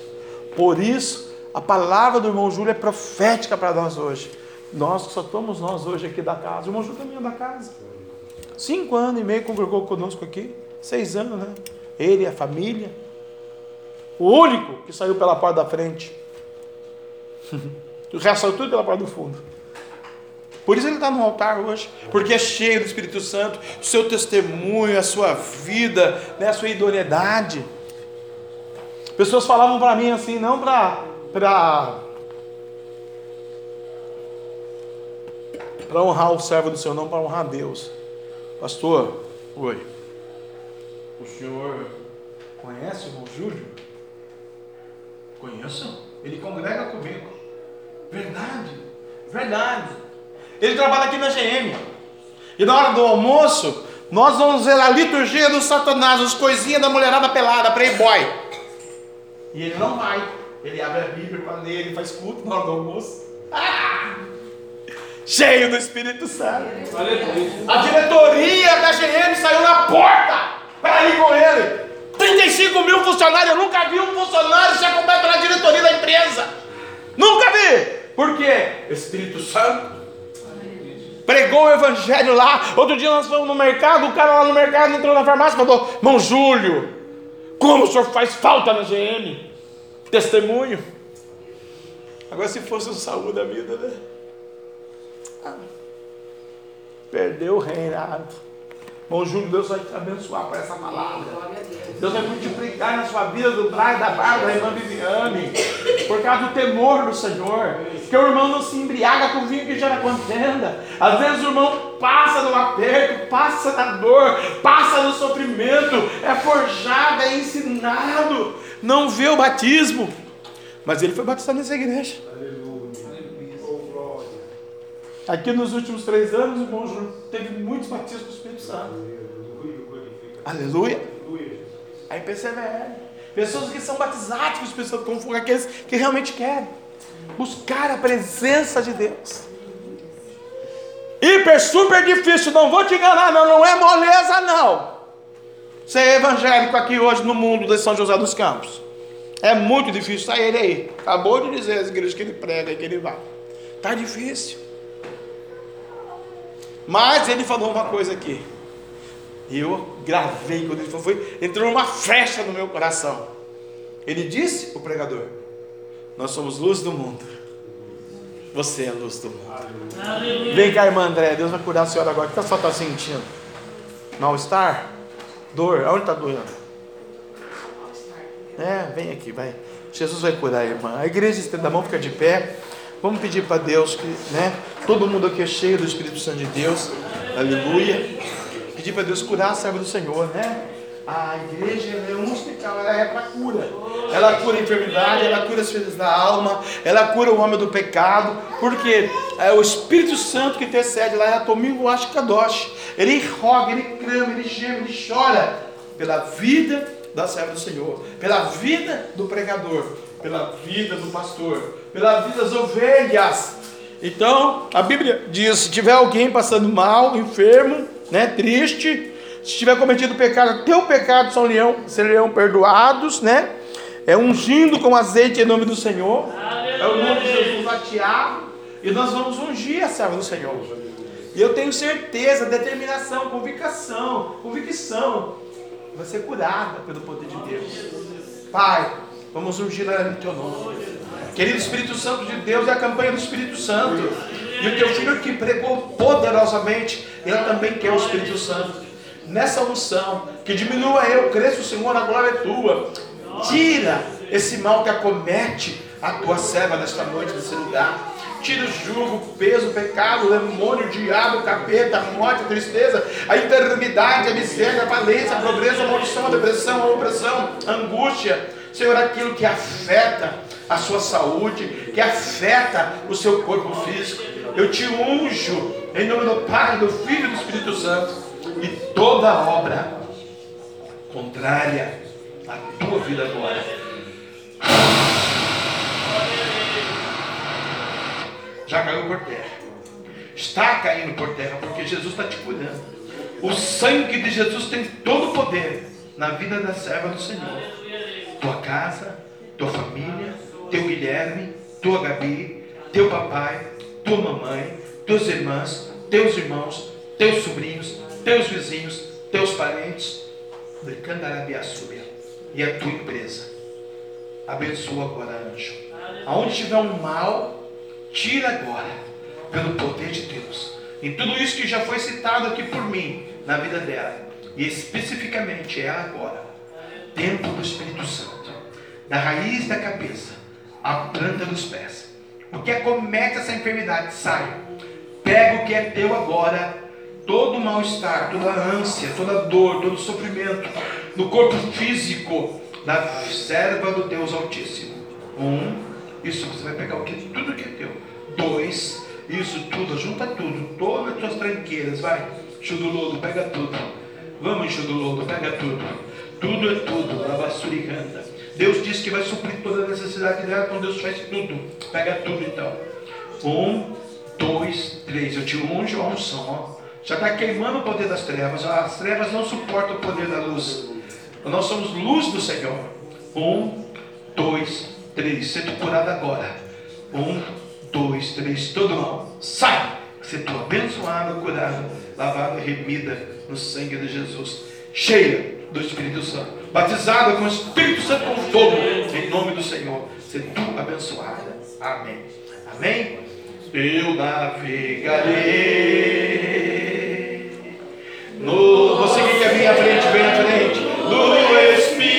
A: Por isso, a palavra do irmão Júlio é profética para nós hoje. Nós só estamos nós hoje aqui da casa. O irmão Júlio também é da casa. Cinco anos e meio congregou conosco aqui. Seis anos, né? Ele, a família. O único que saiu pela porta da frente. <laughs> O resto saiu tudo pela porta do fundo. Por isso ele está no altar hoje, porque é cheio do Espírito Santo, do seu testemunho, a sua vida, né, a sua idoneidade. Pessoas falavam para mim assim, não para para para honrar o servo do Senhor, não para honrar Deus. Pastor, oi. O senhor conhece o irmão Júlio? Conheço. Ele congrega comigo. Verdade, verdade. Ele trabalha aqui na GM. E na hora do almoço, Nós vamos ver a liturgia do Satanás, as coisinhas da mulherada pelada, playboy. E ele não vai. Ele abre a Bíblia para ler, ele faz culto na hora do almoço. Ah! <laughs> Cheio do Espírito Santo. A diretoria da GM saiu na porta para ir com ele. 35 mil funcionários, eu nunca vi um funcionário ser acompanhado pela diretoria da empresa. Nunca vi. Por quê? Espírito Santo. Pregou o evangelho lá. Outro dia nós fomos no mercado, o cara lá no mercado entrou na farmácia e falou: Irmão Júlio, como o senhor faz falta na GM? Testemunho. Agora se fosse o saúde da vida, né? Ah, perdeu o reinado. Bom, Júlio, Deus vai te abençoar por essa palavra. Deus vai multiplicar na sua vida do Braga da Barba, da irmã Viviane, por causa do temor do Senhor. Que o irmão não se embriaga com vinho que gera contenda. Às vezes o irmão passa no aperto, passa na dor, passa no sofrimento, é forjado, é ensinado, não vê o batismo. Mas ele foi batizado nessa igreja. Aqui nos últimos três anos, o irmão Júlio teve muitos batismos do Espírito Santo. Aleluia. Aí persevera. Pessoas que são batizadas com o Espírito Santo, como aqueles que realmente querem buscar a presença de Deus. Hiper, super difícil, não vou te enganar, não, não é moleza, não. Ser evangélico aqui hoje no mundo de São José dos Campos. É muito difícil sair ele aí. Acabou de dizer as igrejas que ele prega e que ele vai. Está difícil. Mas ele falou uma coisa aqui. E eu gravei quando ele falou, foi, entrou uma flecha no meu coração. Ele disse, o pregador, nós somos luz do mundo. Você é a luz do mundo. Vem cá, irmã André, Deus vai curar a senhora agora. O que a senhora está sentindo? Mal-estar? Dor? Aonde está doendo? É, vem aqui, vai. Jesus vai curar a irmã. A igreja estende a mão, fica de pé. Vamos pedir para Deus que, né? Todo mundo aqui é cheio do Espírito Santo de Deus. Aleluia. Pedir para Deus curar a serva do Senhor, né? A igreja é um hospital, ela é para cura. Ela cura a enfermidade, ela cura as feridas da alma, ela cura o homem do pecado, porque é o Espírito Santo que intercede lá, é Tomingo Ashkadosh. Ele roga, ele clama, ele geme, ele chora pela vida da serva do Senhor, pela vida do pregador, pela vida do pastor, pela vida das ovelhas. Então, a Bíblia diz: se tiver alguém passando mal, enfermo, né, triste, se tiver cometido pecado, teu pecado são leão, serão perdoados, né? É ungindo com azeite em nome do Senhor. É o nome de Jesus lateado. E nós vamos ungir a serva do Senhor. E eu tenho certeza, determinação, convicção, convicção, vai ser curada pelo poder de Deus. Pai, vamos ungir ela no teu nome. Querido Espírito Santo de Deus, é a campanha do Espírito Santo. E o teu filho que pregou poderosamente, ele também quer o Espírito Santo. Nessa unção, que diminua eu, cresça o Senhor, a glória é tua. Tira esse mal que acomete a tua serva nesta noite, nesse lugar. Tira o jugo, o peso, o pecado, o demônio, o diabo, o capeta, a morte, a tristeza, a enfermidade, a miséria, a falência, a pobreza, a maldição, a depressão, a opressão, a angústia. Senhor, aquilo que afeta a sua saúde, que afeta o seu corpo físico. Eu te unjo em nome do Pai, do Filho e do Espírito Santo. E toda obra contrária à tua vida agora. Já caiu por terra. Está caindo por terra porque Jesus está te curando. O sangue de Jesus tem todo o poder na vida da serva do Senhor. Tua casa, tua família, teu Guilherme, tua Gabi, teu papai, tua mamãe, tuas irmãs, teus irmãos, teus sobrinhos, teus vizinhos, teus parentes, de Candarabiaçúbia e a tua empresa. Abençoa agora, anjo. Aonde tiver um mal, tira agora, pelo poder de Deus. Em tudo isso que já foi citado aqui por mim, na vida dela, e especificamente ela agora, templo do Espírito Santo, da raiz da cabeça, a planta dos pés. O que acomete essa enfermidade, sai. Pega o que é teu agora todo mal-estar, toda ânsia, toda dor, todo sofrimento no corpo físico da serva do Deus Altíssimo. Um, isso você vai pegar o que? Tudo que é teu. Dois, isso tudo, junta tudo, todas as tuas tranqueiras, vai. Chudulodo, pega tudo. Vamos, anjo do lodo, pega tudo. Tudo é tudo. Labassuricanta. Deus disse que vai suprir toda a necessidade dela, então Deus faz tudo. Pega tudo então. Um, dois, três. Eu te unjo a unção. Ó. Já está queimando o poder das trevas. As trevas não suportam o poder da luz. Nós somos luz do Senhor. Um, dois, três. Sendo curado agora. Um, dois, três. Todo mal. Sai! Você está abençoado, curado, lavado remida no sangue de Jesus. Cheia do Espírito Santo. Batizada com o Espírito Santo com fogo. Em nome do Senhor. Ser tu abençoada. Amém. Amém? Eu navegarei. No, você que vir à frente, vem à frente. No Espírito.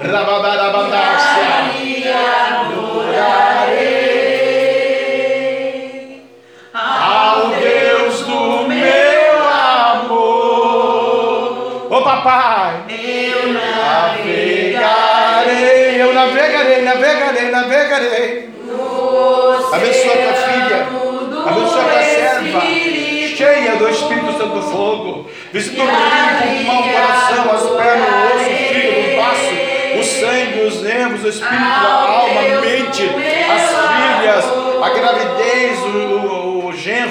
A: Rabadarabandácia. Papai. Eu navegarei. Eu navegarei, navegarei, navegarei. Abençoa tua filha. Abençoa tua serva. Cheia do Espírito Santo do Fogo. Visita o limpo, o mau coração, as pernas, o osso, o fígado, o baço, o sangue, os nervos, o espírito, a alma, a mente, as filhas, a gravidez, o, o, o genro.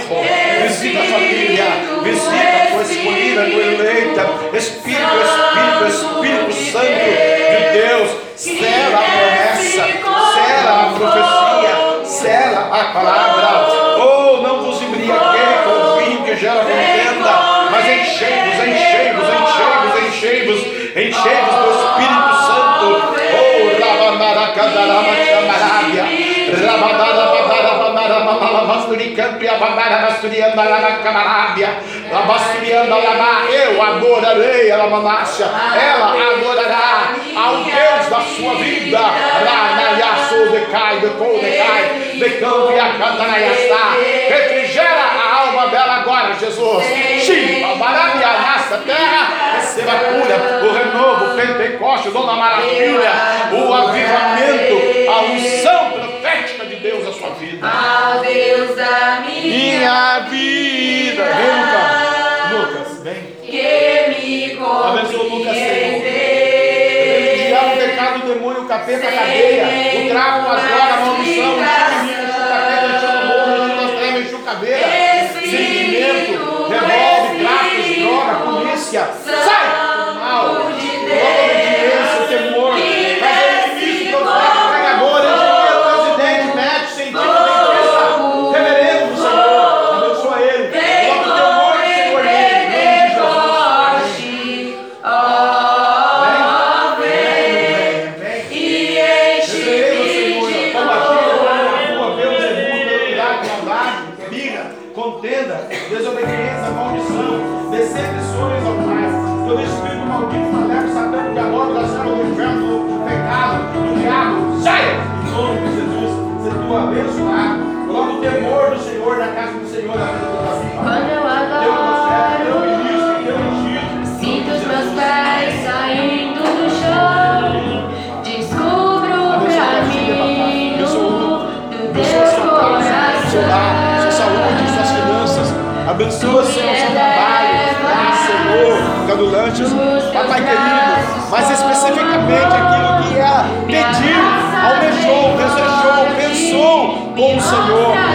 A: Família. Visita tua escolhida, a eleita. Espírito, Espírito, Espírito Santo de Deus. Sela a promessa. Sela a profecia. Sela a palavra. Oh, não vos embriaguei com o vinho que gera contenda, mas enchei-vos, enchei-vos, enchei-vos, enchei-vos, enchei-vos do Espírito Santo. Oh, Rabanaracadarama Chamarabia. Eu adorarei ela adorará ao Deus da sua vida. Refrigera a alma dela agora, Jesus. Nessa terra. Receba a cura, o renovo, o Pentecoste, o dom da maravilha, o avivamento, a unção Deus na sua vida.
B: Ao Deus da minha
A: Minha vida. Vem, Lucas. Lucas, vem.
B: que me
A: Abençoa o Lucas, Senhor. O diabo, o pecado, o demônio, o capeta, a cadeia, o trapo, as drogas, a maldição, Abençoa, Senhor, seu trabalho. Ah, Senhor, cadulantes. Papai querido, mas especificamente aquilo que ela pediu, almejou, desejou, pensou com o Senhor.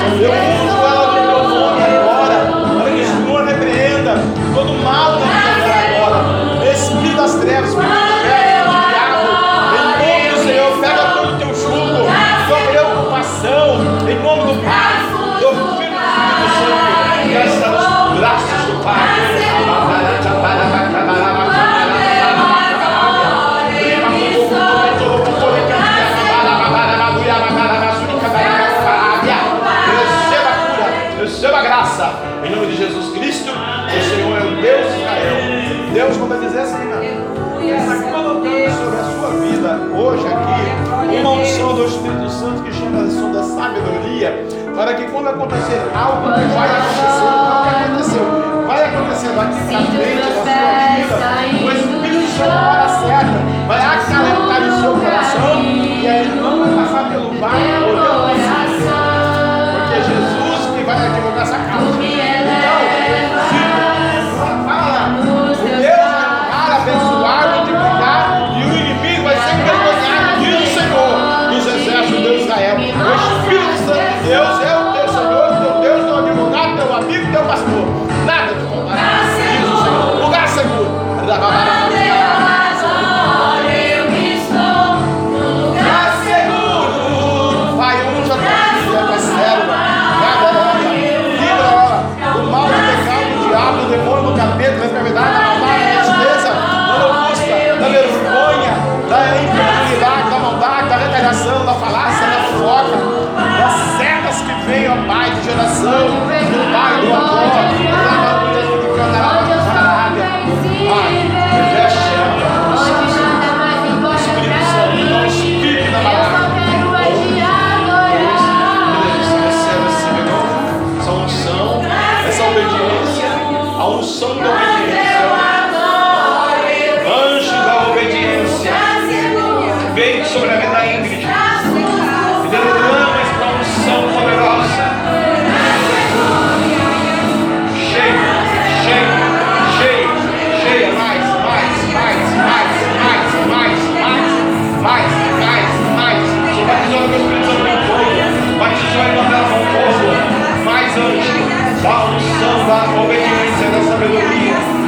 A: Espírito Santo que chama a unção da sabedoria, para que quando acontecer algo que vai acontecer, não que aconteceu, vai acontecer daqui para frente na sua vida, o Espírito Santo na hora certa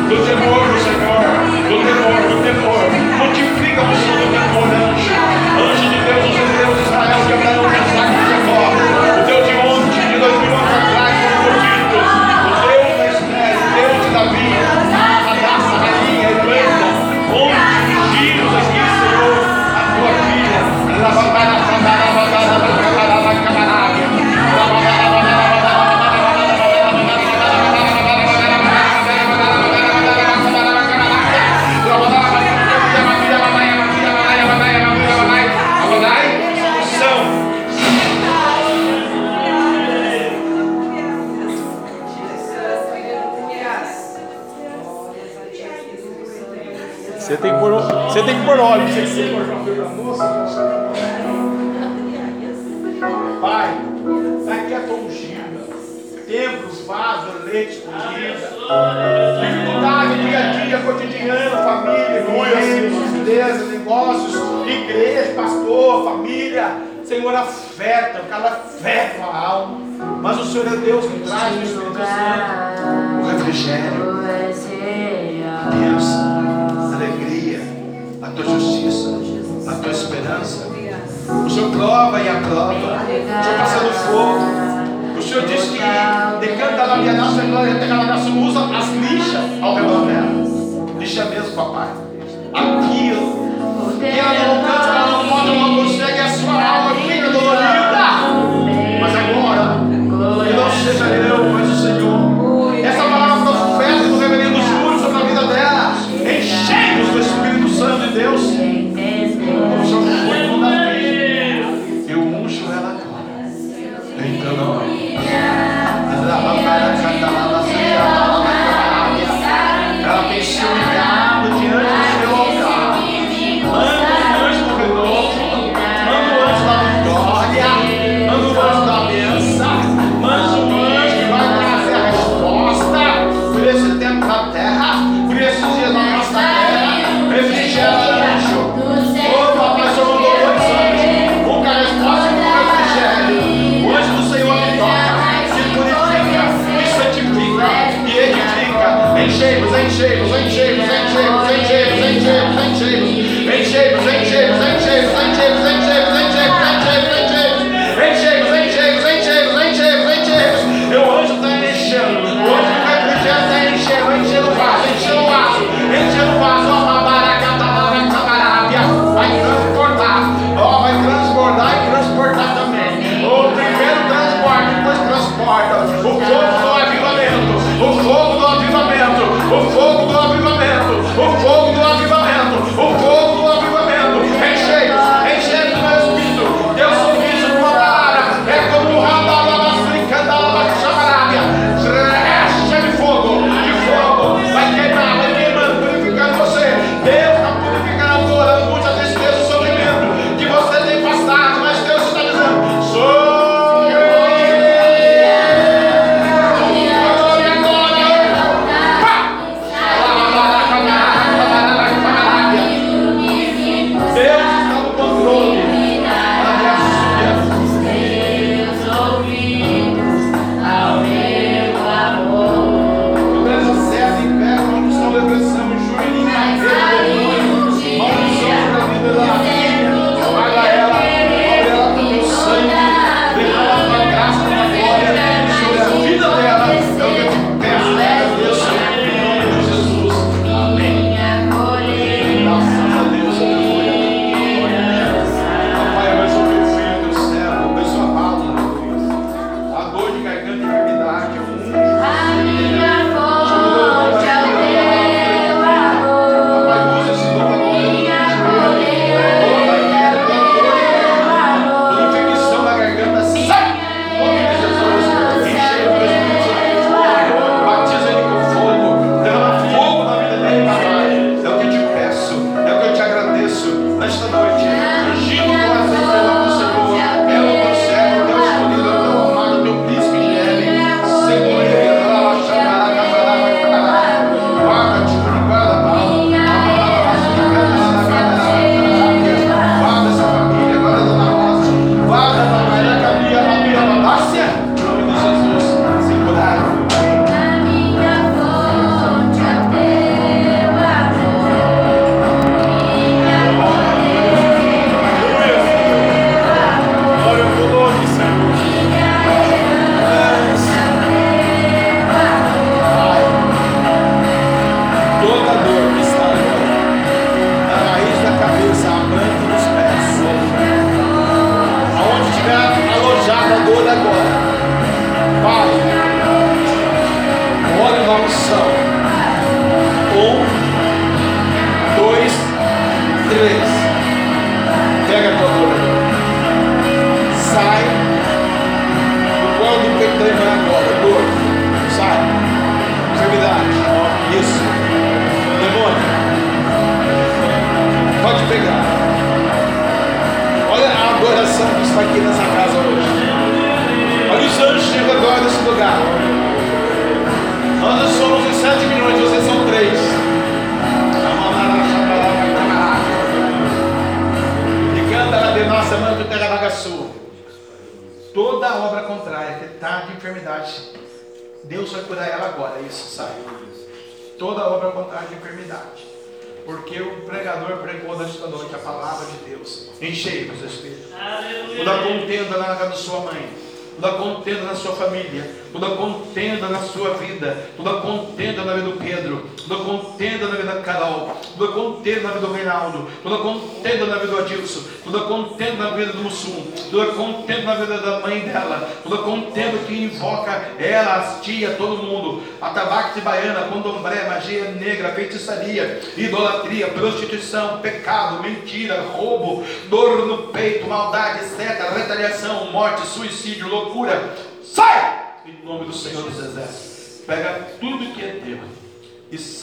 A: Deus é bom, óleo.
E: Você que é você da moça?
A: Pai, daqui a tua ungida, vasos, leite, comida, dificuldade dia a dia, cotidiano, família, clientes, empresas, negócios, igreja, pastor, família. Senhor, afeta, cada cara afeta a alma. Mas o Senhor é Deus que traz o Espírito Santo, o refrigério. O Senhor prova e aprova. O Senhor passa no fogo. O Senhor diz que decanta lá minha nossa glória, até que ela usa as lixas ao redor dela. Lixa mesmo, papai. Aquilo que ela não canta, ela não pode uma coisa.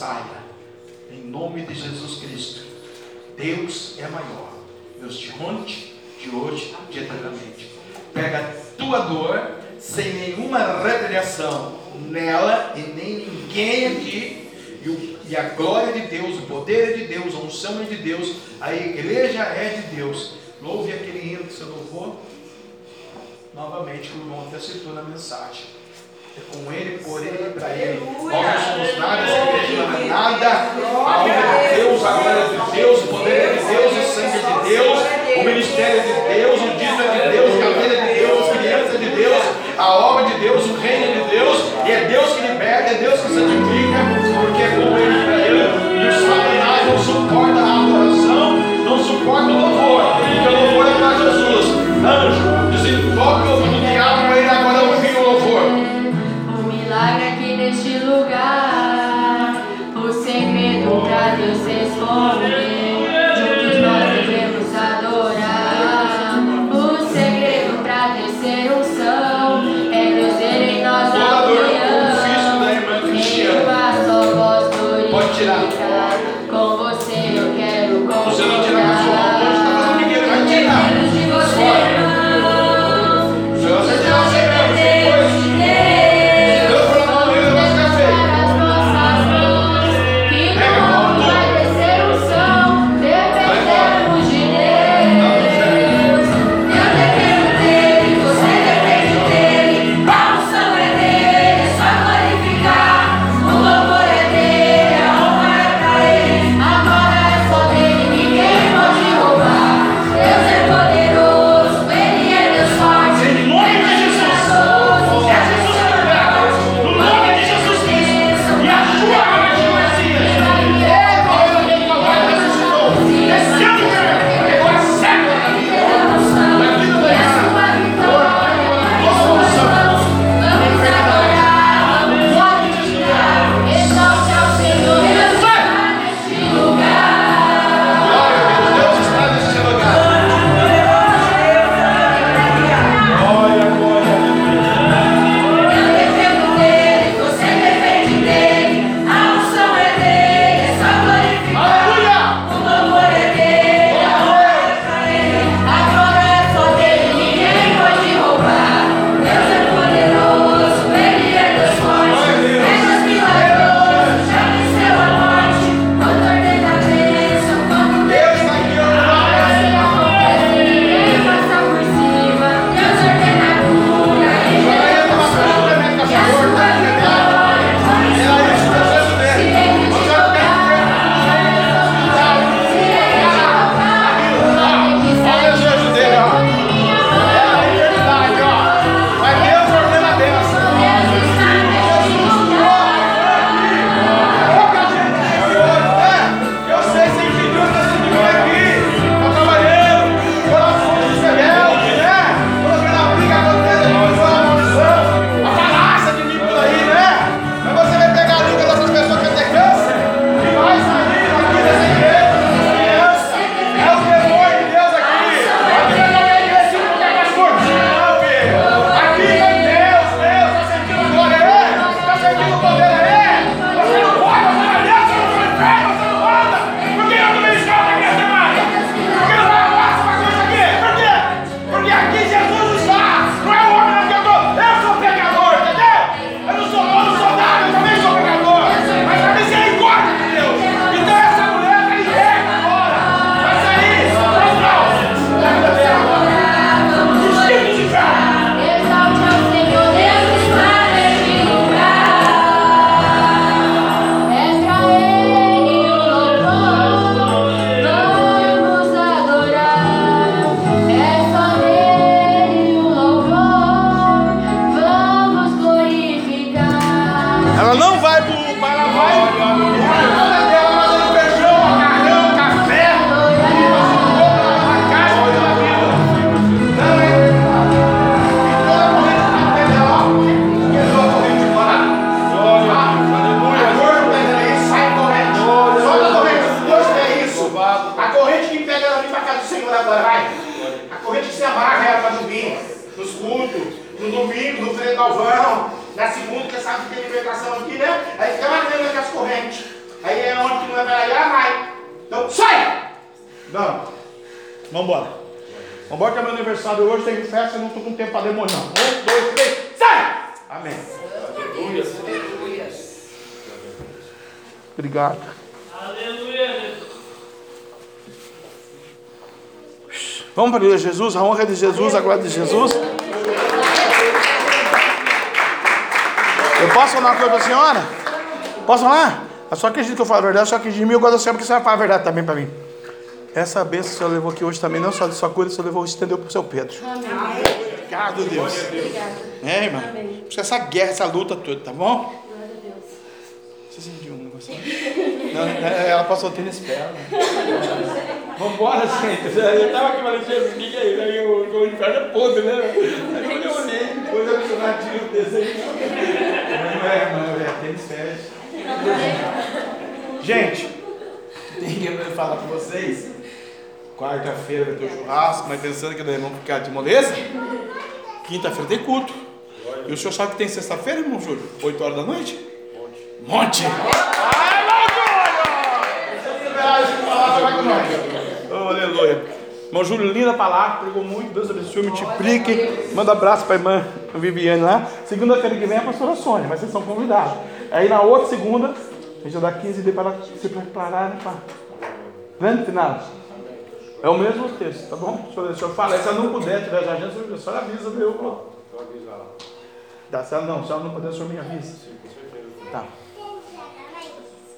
A: Saia, em nome de Jesus Cristo. Deus é maior, Deus de ontem, de hoje, de eternamente. Pega a tua dor sem nenhuma retaliação nela e nem ninguém aqui. E, o- e a glória de Deus, o poder é de Deus, a unção é de Deus, a igreja é de Deus. Louve aquele hino que você louvou novamente, o irmão até citou na mensagem. É com ele, por ele e para ele. Nós não somos nada, não é nada. A honra de Deus, a glória de Deus, o poder de Deus, o sangue de Deus, o ministério de Deus, o dízimo é de Deus, a é de Deus, as crianças de Deus, a obra de Deus, o reino de Deus, e é Deus que liberta, é Deus que santifica, porque é com ele e para ele. E o Satanás não suporta a adoração, não suporta o louvor, se amarra ela para domingo, nos cultos, no domingo, no freio Galvão, na segunda, que sabe que tem libertação aqui, né? Aí fica batendo aquelas correntes. Aí é onde que não é para lá, vai. Então sai! Vamos. Vambora. Vambora que é meu aniversário hoje, tem festa, eu não estou com tempo para demorar. não. Um, dois, três, sai! Amém. Obrigado.
D: Aleluia.
A: Vamos para Jesus, a honra de Jesus, a glória de Jesus. Eu posso falar uma coisa para a senhora? Posso falar? Eu só acredito que eu falo a verdade, só acredito em mim, eu gosto da senhora, porque a senhora fala a verdade também para mim. Essa bênção que o senhor levou aqui hoje também, não só de sua cura, o senhor levou, estendeu para o seu Pedro. Obrigado, Deus. É, irmã. Por essa guerra, essa luta toda, tá bom? Você sentiu um negócio? Não, é, ela passou o tênis perna. Vambora, gente. Eu tava aqui falando, Jesus, o que é isso? Aí o inferno é podre, né? Aí eu olhei, depois eu vi o desenho. Não é, não, é tênis perna. Gente, tem que falar com vocês. Quarta-feira vai ter o churrasco, mas pensando que nós vamos ficar de moleza. Quinta-feira tem culto. E o senhor sabe que tem sexta-feira, irmão Júlio? 8 horas da noite? Monte! Oh, aleluia. Irmão Júlio, linda palavra, pregou muito, Deus abençoe, multiplique. Manda abraço para a irmã Viviane lá. Segunda-feira que vem é a pastora Sônia, mas vocês são convidados. Aí na outra segunda, a gente vai dar 15 dias para se preparar né, para grande final. É o mesmo texto, tá bom? O senhor, o senhor fala, se ela não puder tirar as agências, o senhor avisa meu. pô. Dá, se ela não, se ela não puder, o senhor me avisa. Tá.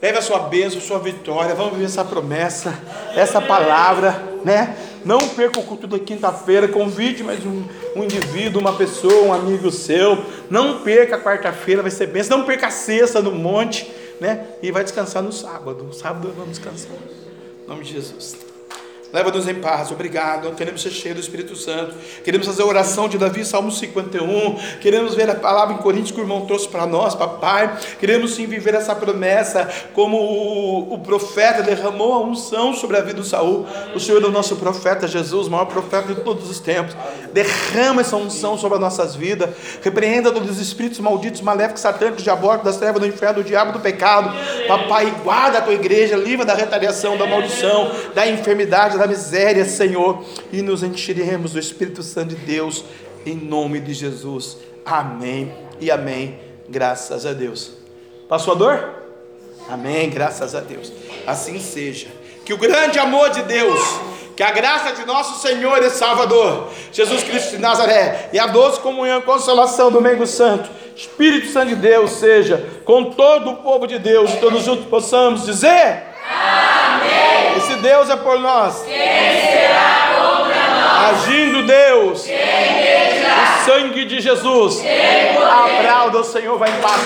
A: Leve a sua bênção, sua vitória. Vamos viver essa promessa, essa palavra, né? Não perca o culto da quinta-feira. Convide mais um, um indivíduo, uma pessoa, um amigo seu. Não perca a quarta-feira, vai ser bênção. Não perca a sexta no monte, né? E vai descansar no sábado. Sábado vamos descansar. Em nome de Jesus. Leva-nos em paz, obrigado. Queremos ser cheios do Espírito Santo. Queremos fazer a oração de Davi, Salmo 51. Queremos ver a palavra em Coríntios que o irmão trouxe para nós, papai. Queremos sim viver essa promessa, como o, o profeta derramou a unção sobre a vida do Saul. O Senhor é o nosso profeta, Jesus, o maior profeta de todos os tempos. Derrama essa unção sobre as nossas vidas. Repreenda todos os espíritos malditos, maléficos, satânicos, diabólicos, das trevas, do inferno, do diabo, do pecado. Papai, guarda a tua igreja, livra da retaliação, da maldição, da enfermidade, da miséria, Senhor, e nos encheremos do Espírito Santo de Deus, em nome de Jesus. Amém e amém. Graças a Deus. Passou a dor? Amém, graças a Deus. Assim seja. Que o grande amor de Deus, que a graça de nosso Senhor e Salvador, Jesus Cristo de Nazaré, e a doce comunhão e consolação do Mengo Santo, Espírito Santo de Deus, seja com todo o povo de Deus, e todos juntos possamos dizer. E se Deus é por nós, quem será contra nós? Agindo Deus, o sangue de Jesus, a brau do Senhor vai em paz.